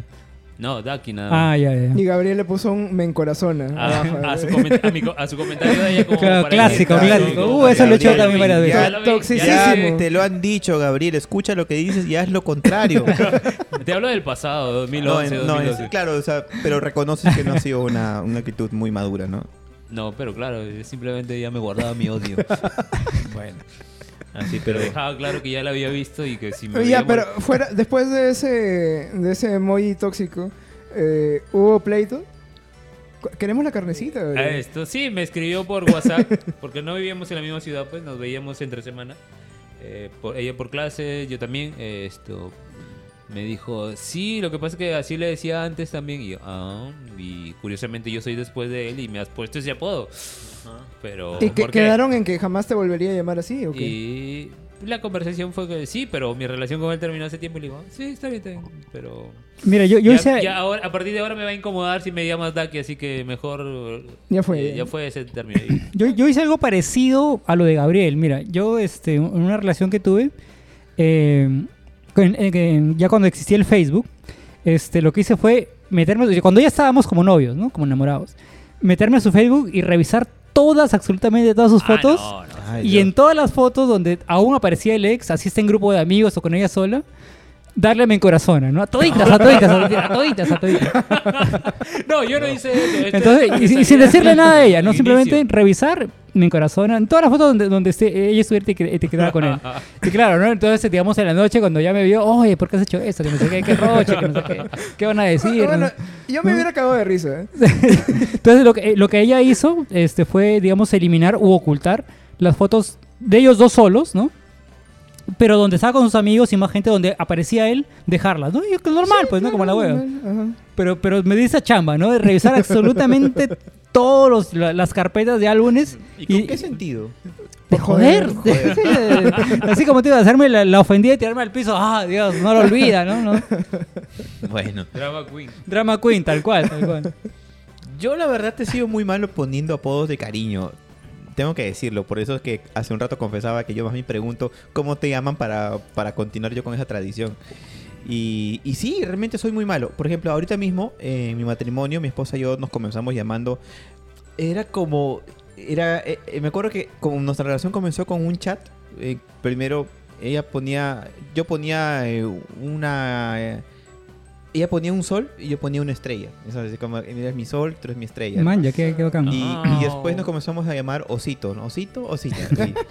No, Daki nada más. Ah, ya, ya. Y Gabriel le puso un me encorazona. A, abajo, a su coment- a mi co- a su comentario de ella como Claro, para clásico, clásico. como Uh, eso lo he hecho también varias veces. Toxicísimo. Te lo han dicho, Gabriel. Escucha lo que dices y haz lo contrario. Te hablo del pasado, No, 2011, en- no, 2012. es- claro, o sea, pero reconoces que no ha sido una, una actitud muy madura, ¿no? No, pero claro, simplemente ya me guardaba mi odio. Bueno. Así, Pero dejaba claro que ya la había visto y que si me Ya, pero mor- fuera, después de ese, de ese emoji tóxico, eh, ¿hubo pleito? Queremos la carnecita, Ah, esto sí, me escribió por WhatsApp, porque no vivíamos en la misma ciudad, pues nos veíamos entre semana. Eh, por- ella por clase, yo también. eh, esto me dijo, sí, lo que pasa es que así le decía antes también. Y yo, ah, y curiosamente yo soy después de él y me has puesto ese apodo. Pero. ¿Y que, quedaron en que jamás te volvería a llamar así o qué? Y la conversación fue que sí, pero mi relación con él terminó hace tiempo y le digo, sí, está bien, está bien. Pero. Mira, yo, yo ya, hice... ya ahora, a partir de ahora me va a incomodar si me llamas Daki, así que mejor. Ya fue, eh, ya. fue ese término. Y- Yo, yo hice algo parecido a lo de Gabriel. Mira, yo este, en una relación que tuve, eh, con- ya cuando existía el Facebook, este, lo que hice fue meterme, cuando ya estábamos como novios, ¿no? Como enamorados, meterme a su Facebook y revisar todas, absolutamente todas sus Ah, fotos. no, no. Ay, Y Dios. en todas las fotos donde aún aparecía el ex, así está en grupo de amigos o con ella sola, darle me encorazona, ¿no? A toditas, a toditas, a toditas, a toditas. No, yo no hice eso. Este- Entonces, y, y sin decirle nada a ella, no inicio. simplemente revisar mi encorazona en todas las fotos donde, donde esté, ella estuviera etiquet- etiquetada con él. Y claro, ¿no? Entonces, digamos, en la noche cuando ya me vio, oye, ¿por qué has hecho esto? Que no sé qué, qué roche, que no sé qué, ¿qué van a decir? bueno, ¿no? yo me hubiera cagado de risa. ¿eh? Entonces, lo que, lo que ella hizo este, fue, digamos, eliminar u ocultar las fotos de ellos dos solos, ¿no? Pero donde estaba con sus amigos y más gente donde aparecía él, dejarlas, ¿no? Y es normal, pues, ¿no? Como la hueva. Pero, pero me di esa chamba, ¿no? De revisar absolutamente todas las carpetas de álbumes. ¿Y con qué sentido? De joder. Joder, Sí, Así como te iba a hacerme la, la ofendida y tirarme al piso. Ah, Dios, no lo olvida, ¿no? ¿no? Bueno. Drama Queen. Drama Queen, tal cual, tal cual. Yo la verdad te sigo muy malo poniendo apodos de cariño. Tengo que decirlo, por eso es que hace un rato confesaba que yo más me pregunto cómo te llaman para, para continuar yo con esa tradición. Y, y sí, realmente soy muy malo. Por ejemplo, ahorita mismo, en mi matrimonio, mi esposa y yo nos comenzamos llamando. Era como. Era, eh, me acuerdo que como nuestra relación comenzó con un chat. eh, primero, ella ponía. Yo ponía eh, una. Ella ponía un sol y yo ponía una estrella. Eso es como, mira, eres mi sol, tú eres mi estrella. Man, ya qué, qué bacán. Y, Ah. y después nos comenzamos a llamar Osito, ¿no? Osito, Osita. sí.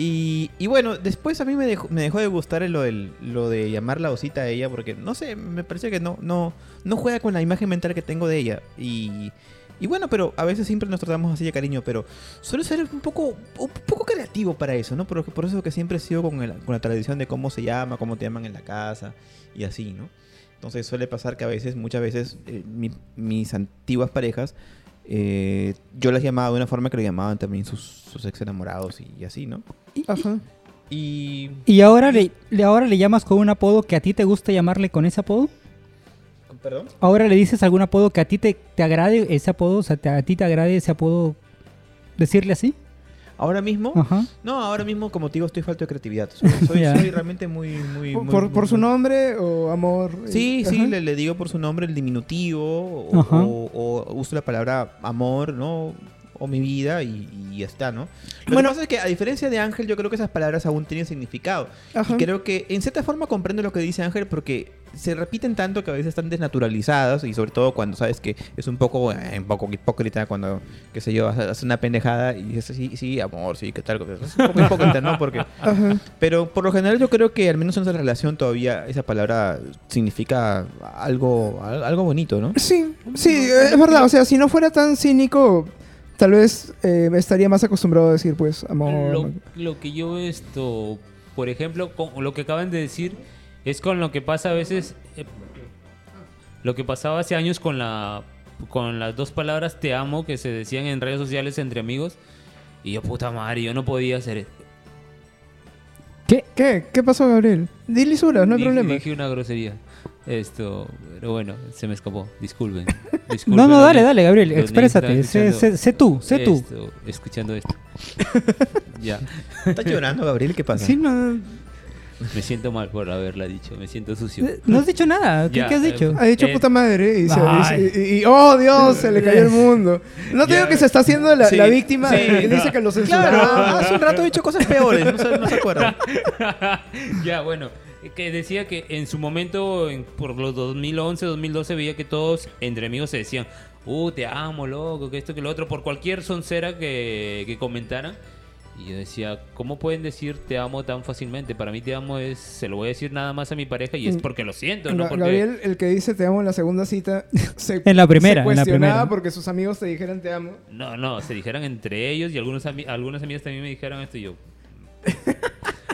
Y, y bueno, después a mí me dejó, me dejó de gustar lo, del, lo de llamarla Osita a ella, porque no sé, me parece que no, no, no juega con la imagen mental que tengo de ella. Y, y bueno, pero a veces siempre nos tratamos así de cariño, pero suelo ser un poco, un poco creativo para eso, ¿no? Por, por eso que siempre he sido con, el- con la tradición de cómo se llama, cómo te llaman en la casa y así, ¿no? Entonces suele pasar que a veces, muchas veces, eh, mi- mis antiguas parejas, eh, yo las llamaba de una forma que lo llamaban también sus, sus ex enamorados y, y así, ¿no? Ajá. Y... ¿Y ahora le, le- ahora le llamas con un apodo que a ti te gusta llamarle con ese apodo? ¿Perdón? ¿Ahora le dices algún apodo que a ti te, te agrade ese apodo? O sea, te- a ti te agrade ese apodo decirle así? Ahora mismo... Ajá. No, ahora mismo, como te digo, estoy falto de creatividad. Soy, soy- realmente muy... muy, Por, muy- por- por muy- su nombre o amor. Sí, Ajá. sí, le, le digo por su nombre el diminutivo o, Ajá. o- o uso la palabra amor, ¿no? O mi vida y, y ya está, ¿no? Lo Bueno. que pasa es que a diferencia de Ángel, yo creo que esas palabras aún tienen significado. Ajá. Y creo que en cierta forma comprendo lo que dice Ángel porque se repiten tanto que a veces están desnaturalizadas y sobre todo cuando sabes que es un poco, eh, un poco hipócrita cuando, qué sé yo, hace una pendejada y dices, sí, sí, amor, sí, qué tal. Es un poco hipócrita, ¿no? Porque Ajá. pero por lo general yo creo que al menos en nuestra relación todavía esa palabra significa algo, al- algo bonito, ¿no? Sí, sí, es verdad. O sea, si no fuera tan cínico, tal vez eh, estaría más acostumbrado a decir, pues, amor. Lo, lo que yo esto, por ejemplo, con lo que acaban de decir, es con lo que pasa a veces, eh, lo que pasaba hace años con la con las dos palabras te amo que se decían en redes sociales entre amigos y yo puta madre, yo no podía hacer eso. ¿Qué? ¿Qué? ¿Qué pasó, Gabriel? Di lisuras, no hay Dije- problema. Dije una grosería. Esto, pero bueno, se me escapó. Disculpen. No, Disculpen no, los dale, dale, Gabriel, exprésate. Sé, sé- sé tú, sé tú. esto, escuchando esto. ya. ¿Estás llorando, Gabriel? ¿Qué pasa? Sí, no, Me siento mal por haberla dicho. Me siento sucio. eh, no has dicho nada. ¿Qué, Ya, qué has eh, dicho? Ha dicho Eh, puta madre y, se- y- y- oh Dios, se le cayó el mundo. No te Ya. digo que se está haciendo la, Sí. la víctima Sí. y dice que lo Claro, censuraron. hace un rato he dicho cosas peores, no se, no se acuerdan. ya, bueno, que decía que en su momento, en- por los 2011, 2012, veía que todos entre amigos se decían, uh, te amo, loco, que esto, que lo otro, por cualquier soncera que, que comentaran. Y yo decía, ¿cómo pueden decir te amo tan fácilmente? Para mí te amo es, se lo voy a decir nada más a mi pareja y es Mm. porque lo siento, ¿no? Porque... Gabriel, el que dice te amo en la segunda cita, se, En la primera, se en la cuestionaba primera. porque sus amigos te dijeran te amo. No, no, se dijeran entre ellos y algunos ami- algunas amigas también me dijeron esto y yo.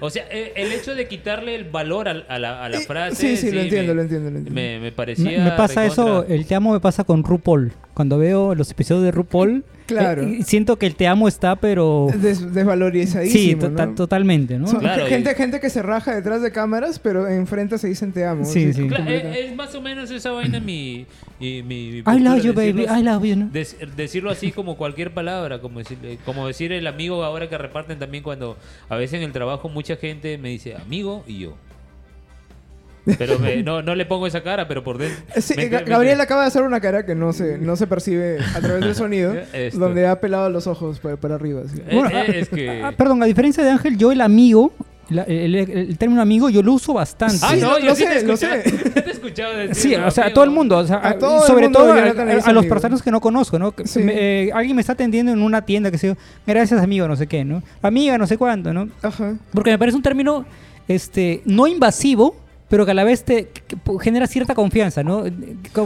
O sea, e- el hecho de quitarle el valor al- a, la, a la Eh, frase. sí, sí, lo entiendo, me, lo entiendo, lo entiendo. Me, me parecía. Me, me pasa eso, el te amo me pasa con RuPaul. Cuando veo los episodios de RuPaul, Claro. eh, siento que el te amo está, pero... Des- desvalorizadísimo, Sí, ¿no? to- totalmente, ¿no? Son Claro, gente, y- gente que se raja detrás de cámaras, pero enfrente se dicen te amo. Sí, sí. Cla- completamente. eh, es más o menos esa vaina mi. mi, mi- mi I love you, baby, I love you. ¿no? des- decirlo así como cualquier palabra, como decir, eh, como decir el amigo ahora que reparten también cuando a veces en el trabajo mucha gente me dice amigo y yo. Pero me- no, no le pongo esa cara, pero por dentro. Eh, Sí, me- me- Gabriel acaba de hacer una cara que no se, no se percibe a través del sonido, Esto. donde ha pelado los ojos para, para arriba. así. Eh, eh, es que. Ah, perdón, a diferencia de Ángel, yo el amigo, la- el, el- el término amigo, yo lo uso bastante. Ah, Sí, no, lo- yo lo sí sé, te lo sé. te he escuchado decirlo, Sí, o sea, a todo el mundo, o sea, A todo el sobre mundo todo a, los personas que no conozco, ¿no? Que Sí. me- eh, alguien me está atendiendo en una tienda que se gracias amigo, no sé qué, ¿no? Amiga, no sé cuánto, ¿no? Ajá. Porque me parece un término este, no invasivo, pero que a la vez te genera cierta confianza, ¿no?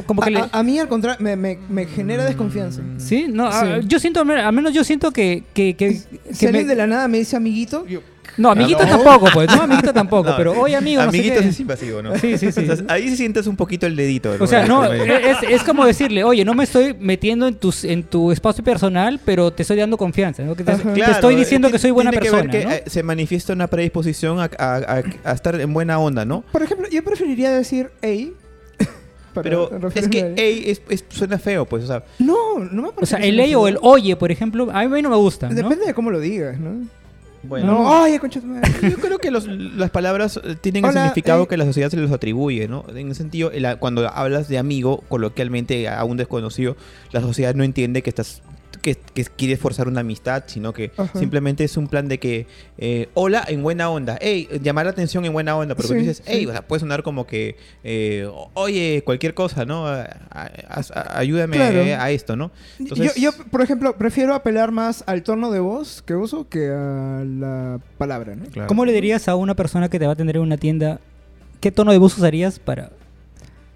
Como que A, le... a- a mí, al contrario, me, me- me genera desconfianza. Sí, no, yo siento, al menos yo siento que... que, que- que me- de la nada me dice amiguito, yo... No, amiguito no. tampoco, pues, no, amiguito tampoco, No, pero sí. oye, amigo, no sé Amiguitos qué. es invasivo, ¿no? Sí, sí, sí. O sea, ahí sí sientes un poquito el dedito. O sea, no, medio. es, es como decirle, oye, no me estoy metiendo en, tus, en tu espacio personal, pero te estoy dando confianza, ¿no? Que te, Ajá. te Claro, estoy diciendo que soy buena tiene que persona, ver que ¿no? eh, se manifiesta una predisposición a, a- a- a estar en buena onda, ¿no? Por ejemplo, yo preferiría decir hey. Pero es que a él. ey, es- es- suena feo, pues, o sea, No, no me parece. O sea, que el ley o el oye, por ejemplo, a mí no me gusta, ¿no? Depende de cómo lo digas, ¿no? Bueno. No, madre. Yo creo que los- las palabras eh, tienen el significado eh. que la sociedad se les atribuye, ¿no? En el sentido, el- cuando hablas de amigo, coloquialmente a un desconocido, la sociedad no entiende que estás que, que quieres forzar una amistad, sino que Ajá. simplemente es un plan de que eh, hola en buena onda, hey, llamar la atención en buena onda, pero Sí, tú dices, hey, sí. o sea, puede sonar como que eh, oye, cualquier cosa, ¿no? A- a- a- ayúdame Claro. eh, a esto, ¿no? Entonces- yo, yo, por ejemplo, prefiero apelar más al tono de voz que uso que a la palabra, ¿no? Claro. ¿Cómo le dirías a una persona que te va a atender en una tienda, qué tono de voz usarías para...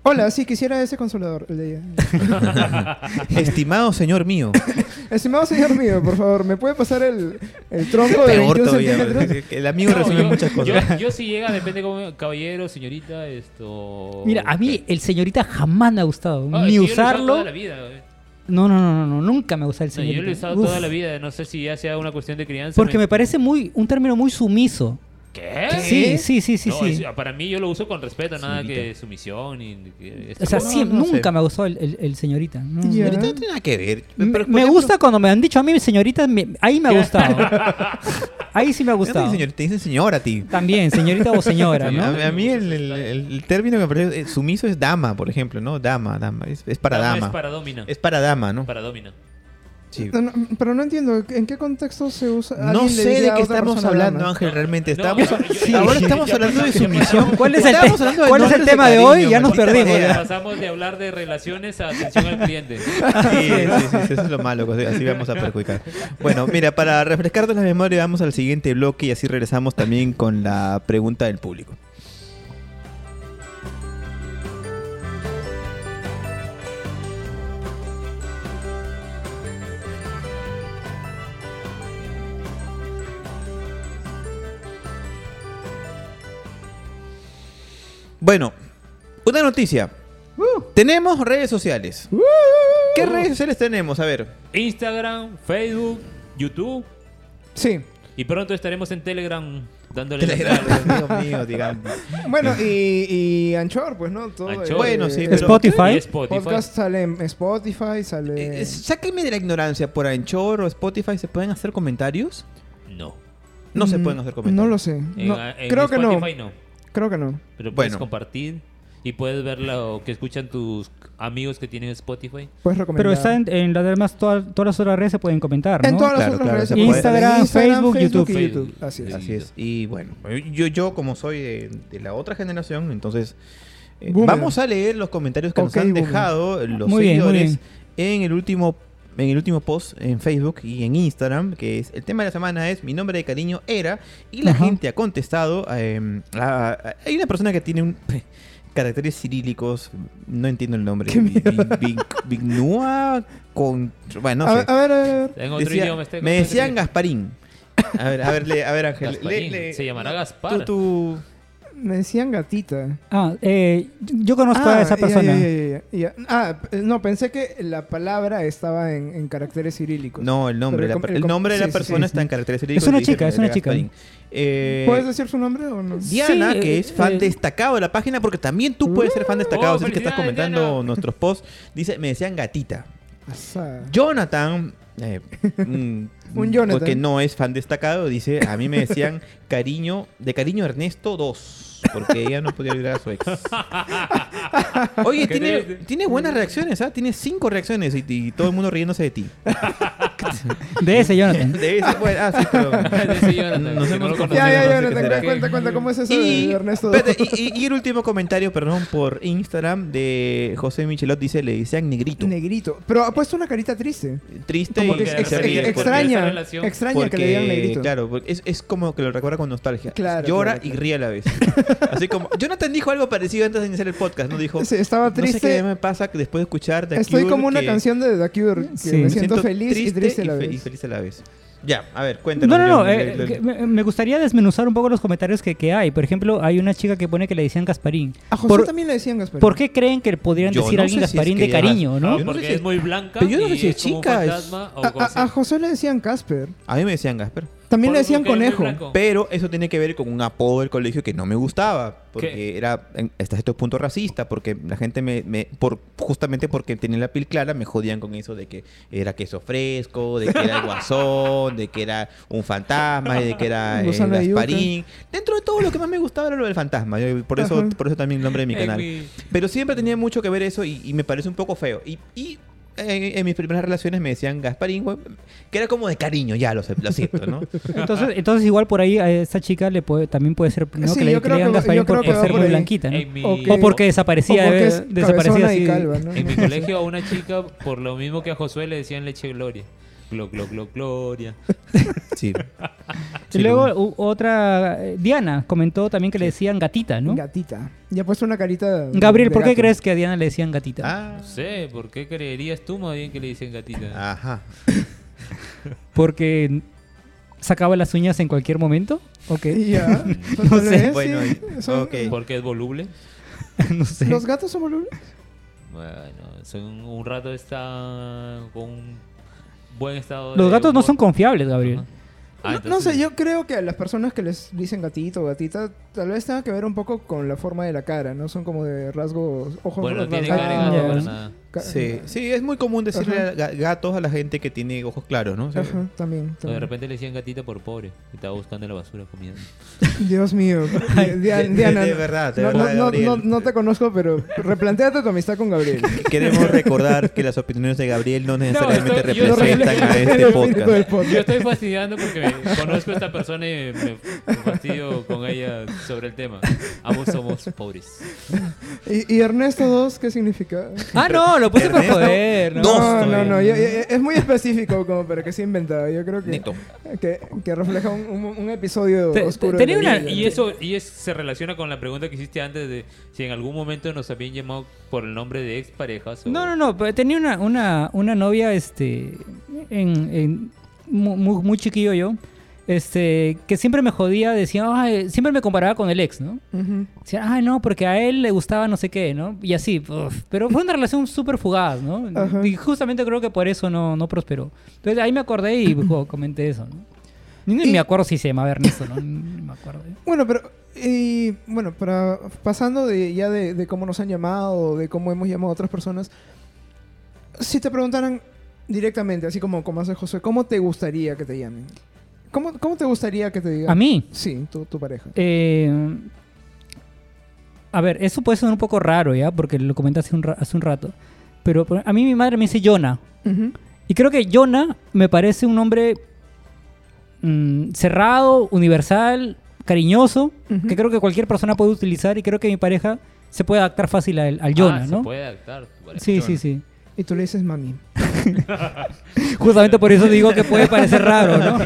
Hola, sí, quisiera ese consolador. el de ella. Estimado señor mío. Estimado señor mío, por favor, ¿me puede pasar el, el tronco de Peor 21 todavía. centímetros? El amigo No, resume yo- muchas cosas. Yo, yo si llega, depende como caballero, señorita, esto. Mira, a mí el señorita jamás me ha gustado, Ah, es ni que yo lo he usado usarlo. toda la vida, güey. No, no, no, no, no, nunca me gusta el No, señorita. yo lo he usado Uf, toda la vida, no sé si ya sea una cuestión de crianza. Porque me parece muy un término muy sumiso. ¿Qué? Sí, sí, sí, sí, No, sí. es- para mí yo lo uso con respeto, nada Señorita. que sumisión y que O sea, No, sí, no sé. nunca me gustó el, el- el señorita. no. Tiene nada que ver. Me, Pero, por me ejemplo, gusta cuando me han dicho a mí señorita, me- ahí me ha gustado. ahí sí me ha gustado. dicen señor- te dicen señora a ti. También, señorita o señora, A, ¿no? a mí el, el- el- el término que me parece eh, sumiso es dama, por ejemplo, ¿no? Dama, dama. Es, es para Dama dama. Es para domina. Es para dama, ¿no? Para domina. Sí. No, no, pero no entiendo, ¿en qué contexto se usa? No sé de qué estamos hablando? Ángel, realmente. Estamos, yo- sí, ahora estamos hablando de sumisión. ¿Cuál es el, te- cuál es el tema de cariño, hoy? Ya nos perdimos. ya. Pasamos de hablar de relaciones a atención al cliente. Sí, sí, sí, eso es lo malo, que así vamos a perjudicar. Bueno, mira, para refrescarnos la memoria, vamos al siguiente bloque y así regresamos también con la pregunta del público. Bueno, una noticia. Tenemos redes sociales. ¿Qué redes sociales tenemos? A ver. Instagram, Facebook, YouTube. Sí. Y pronto estaremos en Telegram. dándole la Telegram, Dios mío, digamos. Bueno, y, y Anchor, pues, ¿no? Todo, Anchor. Bueno, sí, pero- Spotify. Spotify. Podcast sale en Spotify, sale... Eh, sáquenme de la ignorancia. ¿Por Anchor o Spotify se pueden hacer comentarios? No. No se Mm, pueden hacer comentarios. No lo sé. No, en creo que no. Spotify no. Creo que no. Pero puedes Bueno. compartir y puedes ver lo que escuchan tus amigos que tienen Spotify. Puedes recomendar. Pero está en, en las demás, todas, todas las otras redes se pueden comentar, En ¿no? todas las Claro, otras claro, redes. se. Instagram, En Facebook, YouTube. y Facebook. YouTube. Así es. Así es. Y bueno, yo, yo como soy de, de la otra generación, entonces eh, vamos a leer los comentarios que Ok, nos han boomer. dejado los Muy bien, seguidores bien. en el último en el último post en Facebook y en Instagram, que es el tema de la semana es mi nombre de cariño era y la Ajá. gente ha contestado eh, a- a- hay una persona que tiene un caracteres cirílicos, no entiendo el nombre. ¿Qué Bi- bi- bi- Bignua con bueno, no a, sé. ver, a ver, a ver. En otro Decía- idioma está me decían Gasparín. A ver, a ver, le- a ver Ángel, Gasparín. le- le- Se llamará tú- Gaspar. tú- Me decían gatita. Ah, eh, yo conozco Ah, a esa ya, persona. ya, ya, ya, ya. Ah, no, pensé que la palabra estaba en, en caracteres cirílicos. No, el nombre, el nombre de la sí, persona sí, está sí. en caracteres cirílicos. Es una chica, es una chica. Eh, ¿Puedes decir su nombre o no? Diana, Sí, que eh, es fan eh, destacado de la página, porque también tú puedes ser fan destacado, Oh, así que estás comentando Diana. nuestros posts. Dice, me decían gatita. Asa. Jonathan, eh, Un Jonathan. porque no es fan destacado, dice, a mí me decían cariño, de cariño Ernesto 2, porque ella no podía olvidar a su ex. Oye, ¿Qué tiene, buenas reacciones, ¿ah? Tiene cinco reacciones y, y todo el mundo riéndose de ti. De ese, Jonathan. De ese, bueno, ah, sí, pero... De ese Jonathan, Nos que hemos no lo confundido, Ya, ya, no ya, sé qué Jonathan, será. cuenta, cuenta, ¿cómo es eso Y, de Ernesto? espérate, y- y- y el último comentario, perdón, por Instagram de José Michelot dice, le decían negrito. Negrito. Pero ha puesto una carita triste. Triste Como y que es ex- se ríe ríe ex- porque- esa extraña, relación. extraña que le digan negrito. Claro, porque es, es como que lo recuerda con nostalgia. Claro, Llora claro, y claro. ríe a la vez. Así como, Jonathan dijo algo parecido antes de iniciar el podcast, ¿no? Dijo, Sí, estaba no sé triste. qué me pasa que después de escuchar The Estoy Cure como una que canción de The Cure, que Sí. me Me siento, feliz y triste a la vez. y feliz a la vez. Ya, a ver, No, cuéntanos. no, no. John, eh, le- le- que me, me gustaría desmenuzar un poco los comentarios que, que hay. Por ejemplo, hay una chica que pone que le decían Gasparín. A José Por- también le decían Gaspar. ¿Por qué creen que podrían Yo decir no a alguien sé si es Gasparín que de cariño, No, no? Yo no sé porque si- es muy blanca. Pero yo no sé si es chica, es- a José le decían Casper. A mí me decían Gasper. También Por- le decían Conejo. Pero eso tiene que ver con un apodo del colegio que no me gustaba. Porque ¿Qué? era en- hasta cierto punto racista. Porque la gente me. me- por, justamente porque tenía la piel clara, me jodían con eso de que era queso fresco, de que era el guasón, de que era un fantasma, de que era eh. Gasparín. Dentro de todo lo que más me gustaba era lo del fantasma. Yo- por, eso, Ajá. por eso también el nombre de mi canal. Pero siempre tenía mucho que ver eso y, y me parece un poco feo. Y, y en, en mis primeras relaciones me decían Gasparín, güey, que era como de cariño, ya lo, sé- lo siento, ¿no? Entonces, entonces igual por ahí a esta chica le puede, también puede ser ¿no? Sí, que le, que- Gasparín por, por ser por muy ahí. blanquita, ¿no? Mi- O O porque O desaparecía, porque eh, es desaparecía así. y calva, ¿no? En mi colegio a una chica, por lo mismo que a Josué le decían leche gloria. Glo, glo, glo, gloria. Sí. Y luego u- otra, eh, Diana comentó también que le decían gatita, ¿no? Gatita. Ya ha puesto una carita. Gabriel, de ¿por qué gato. crees que a Diana le decían gatita? Ah, No sé, ¿por qué creerías tú más bien que le dicen gatita? ajá. Porque sacaba las uñas en cualquier momento. Ok, Ya. No sé. Bueno, sí. y- Son- ok. Porque es voluble. no sé. ¿Los gatos son volubles? Bueno, son un rato está con un buen estado Los de gatos no humor. son confiables, Gabriel. Ajá. Ah, no, no entonces- sé, yo creo que a las personas que les dicen gatito o gatita, tal vez tenga que ver un poco con la forma de la cara, ¿no? Son como de rasgos, ojos Bueno, no tiene rasgados. cara de gato ya. para nada. Sí, sí, es muy común decirle a gatos a la gente que tiene ojos claros, ¿no? O sea, Ajá, también. O de también. repente le decían gatita por pobre. Y estaba buscando la basura comida. Dios mío. Di- Di- de- Diana, de verdad, de no, verdad, no, no, no, no te conozco, pero replanteate tu amistad con Gabriel. Queremos recordar que las opiniones de Gabriel no necesariamente estoy- representan estoy- a este podcast. podcast. Yo estoy fastidiando porque me- conozco a esta persona y me, me fastidio con ella sobre el tema. Ambos somos pobres. ¿Y, y Ernesto 2 qué significa? Ah, no, lo puse por Ernesto, joder. ¿no? No, no, todavía. no, yo- yo- es muy específico como para que sea inventado. Yo creo que, que, que refleja un, un- un episodio Te- oscuro. una-. Y eso y es, se relaciona con la pregunta que hiciste antes de si en algún momento nos habían llamado por el nombre de exparejas. o- No, no, no, pero tenía una, una, una novia, este, en, en- mu- muy, muy chiquillo yo, este, que siempre me jodía, decía, "Ay", siempre me comparaba con el ex, ¿no? Decía, ay, no, porque a él le gustaba no sé qué, ¿no? Y así, uf. pero fue una relación súper fugaz, ¿no? Y justamente creo que por eso no, no prosperó. Entonces ahí me acordé y comenté eso, ¿no? Ni Y- me acuerdo si se llamaba Ernesto, ¿no? Ni me acuerdo. Bueno, pero y bueno, para pasando de ya de, de cómo nos han llamado, de cómo hemos llamado a otras personas, si te preguntaran directamente, así como, como hace José, ¿cómo te gustaría que te llamen? ¿Cómo, cómo te gustaría que te digan? A mí, Sí, tu, tu pareja. Eh, a ver, eso puede sonar un poco raro, ¿ya? Porque lo comenté hace un, ra- hace un rato. Pero a mí mi madre me dice Jonah. Ujú. Y creo que Jonah me parece un nombre mm, cerrado, universal, cariñoso, Ujú. que creo que cualquier persona puede utilizar y creo que mi pareja se puede adaptar fácil al, al Jonah, ah, ¿no? Se puede adaptar. Vale. Sí, sí, sí. Y tú le dices mami. Justamente por eso digo que puede parecer raro, ¿no? Sí,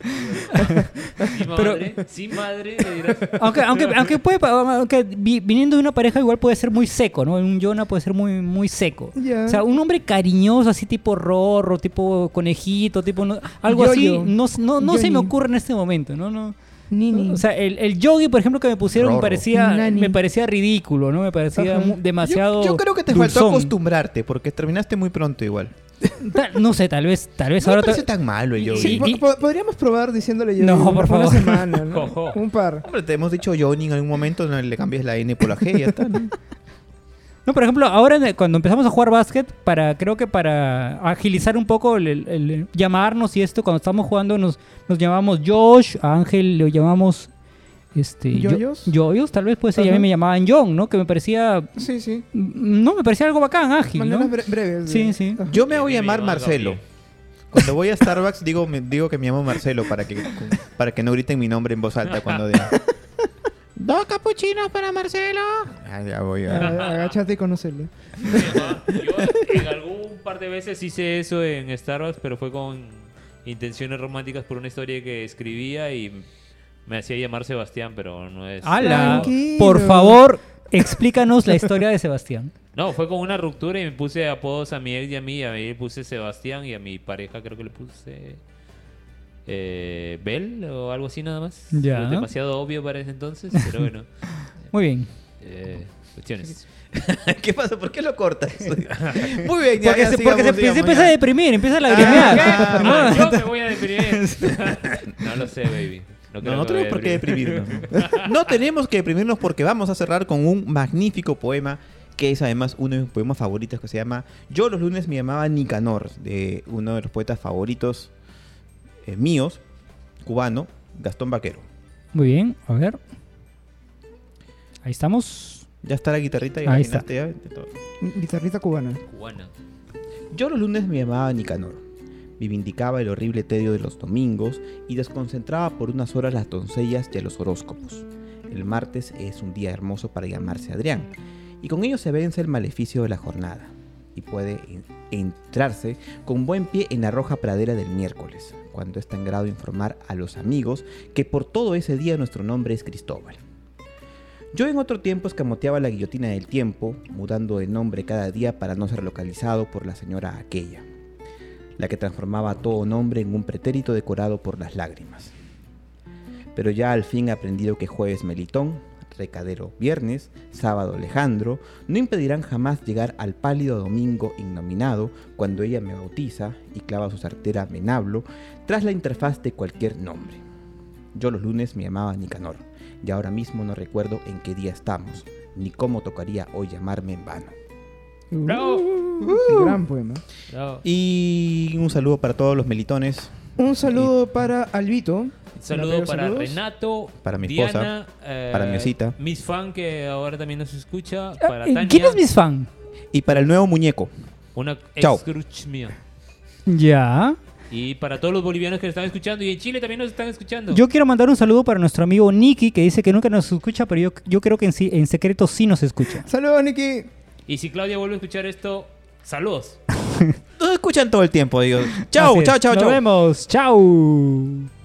Pero- madre, sí, madre, le dirás. Aunque, aunque, aunque puede, aunque vi- viniendo de una pareja igual puede ser muy seco, ¿no? Un Jonah puede ser muy, muy seco. O sea, un hombre cariñoso, así tipo rorro, tipo conejito, tipo... no- algo así, no, no, no se me ocurre en este momento, ¿no? no Nini. O sea, el, el yogi, por ejemplo, que me pusieron me parecía, Nani. me parecía ridículo, ¿no? Me parecía Ajá. demasiado Yo, yo creo que te faltó dulzón. acostumbrarte, porque terminaste muy pronto igual. Ta- No sé, tal vez, tal vez No ahora... parece ta- tan malo el yogi. Sí, y- po- podríamos probar diciéndole yo No, una- por una favor. semana, ¿no? Un par. Hombre, te hemos dicho Johnny en algún momento, no le cambias la N por la G y ya está. ¿no? No, por ejemplo, ahora cuando empezamos a jugar básquet, para, creo que para agilizar un poco el, el- el llamarnos y esto, cuando estábamos jugando nos, nos llamamos Josh, a Ángel lo llamamos este Yo- ¿Yoyos? Yoyos, tal vez puede ser, y a mí me llamaban John, ¿no? Que me parecía, Sí, sí. mm, no, me parecía algo bacán, ágil, ¿no? Bre- breves. Sí, sí. Ajá. Yo me voy a llamar Marcelo. Cuando voy a Starbucks digo, me, digo que me llamo Marcelo para que, para que no griten mi nombre en voz alta cuando digan. Dos capuchinos para Marcelo. Ah, ya voy a... Agáchate y conocerle. Yo en algún par de veces hice eso en Starbucks, pero fue con intenciones románticas por una historia que escribía y me hacía llamar Sebastián, pero no es... ¡Hala! Tranquilo. Por favor, explícanos la historia de Sebastián. No, fue con una ruptura y me puse apodos a mi ex y a mí. A mí le puse Sebastián y a mi pareja creo que le puse... Eh, Bel o algo así nada más. Ya. Fue demasiado obvio para ese entonces, pero bueno. Muy bien. eh, cuestiones. ¿Qué pasa? ¿Por qué lo cortas? Muy bien, ya, Porque, ya se, porque se, sigamos, se sigamos, empieza ya. a deprimir, empieza a lagrimear. Ah, No, yo me voy a deprimir. no lo sé, baby. No, No, no tenemos por qué deprimirnos. No tenemos que deprimirnos porque vamos a cerrar con un magnífico poema que es además uno de mis poemas favoritos que se llama Yo los lunes me llamaba Nicanor, de uno de los poetas favoritos eh, míos, cubano, Gastón Vaquero. Muy bien, a ver. Ahí estamos. Ya está la guitarrita, Ahí está. ya. Guitarrita cubana. Cubana. Yo los lunes me llamaba Nicanor. Me vindicaba el horrible tedio de los domingos y desconcentraba por unas horas las doncellas y a los horóscopos. El martes es un día hermoso para llamarse Adrián, y con ello se vence el maleficio de la jornada, y puede en- entrarse con buen pie en la roja pradera del miércoles, cuando es tan grado informar a los amigos que por todo ese día nuestro nombre es Cristóbal. Yo en otro tiempo escamoteaba la guillotina del tiempo, mudando de nombre cada día para no ser localizado por la señora aquella, la que transformaba todo nombre en un pretérito decorado por las lágrimas. Pero ya al fin he aprendido que jueves melitón, recadero viernes, sábado Alejandro, no impedirán jamás llegar al pálido domingo innominado cuando ella me bautiza y clava su sartera menablo tras la interfaz de cualquier nombre. Yo los lunes me llamaba Nicanor, y ahora mismo no recuerdo en qué día estamos, ni cómo tocaría hoy llamarme en vano. Bravo. Uh, gran poema. Bravo. Y un saludo para todos los melitones. Un saludo para Albito. Un saludo para saludos. Renato, Para mi Diana, esposa, eh, para mi osita. Miss Fan que ahora también nos escucha, para Eh, Tania, ¿Quién es mis fan? Y para el nuevo muñeco. una Chao. ex crush mía. Ya. Y para todos los bolivianos que nos están escuchando y en Chile también nos están escuchando. Yo quiero mandar un saludo para nuestro amigo Nicky, que dice que nunca nos escucha, pero yo, yo creo que en, sí- en secreto sí nos escucha. Saludos, Nicky. Y si Claudia vuelve a escuchar esto, saludos. Nos escuchan todo el tiempo, digo. Chao, Así es. chao, chao, Nos chao. vemos. Chao.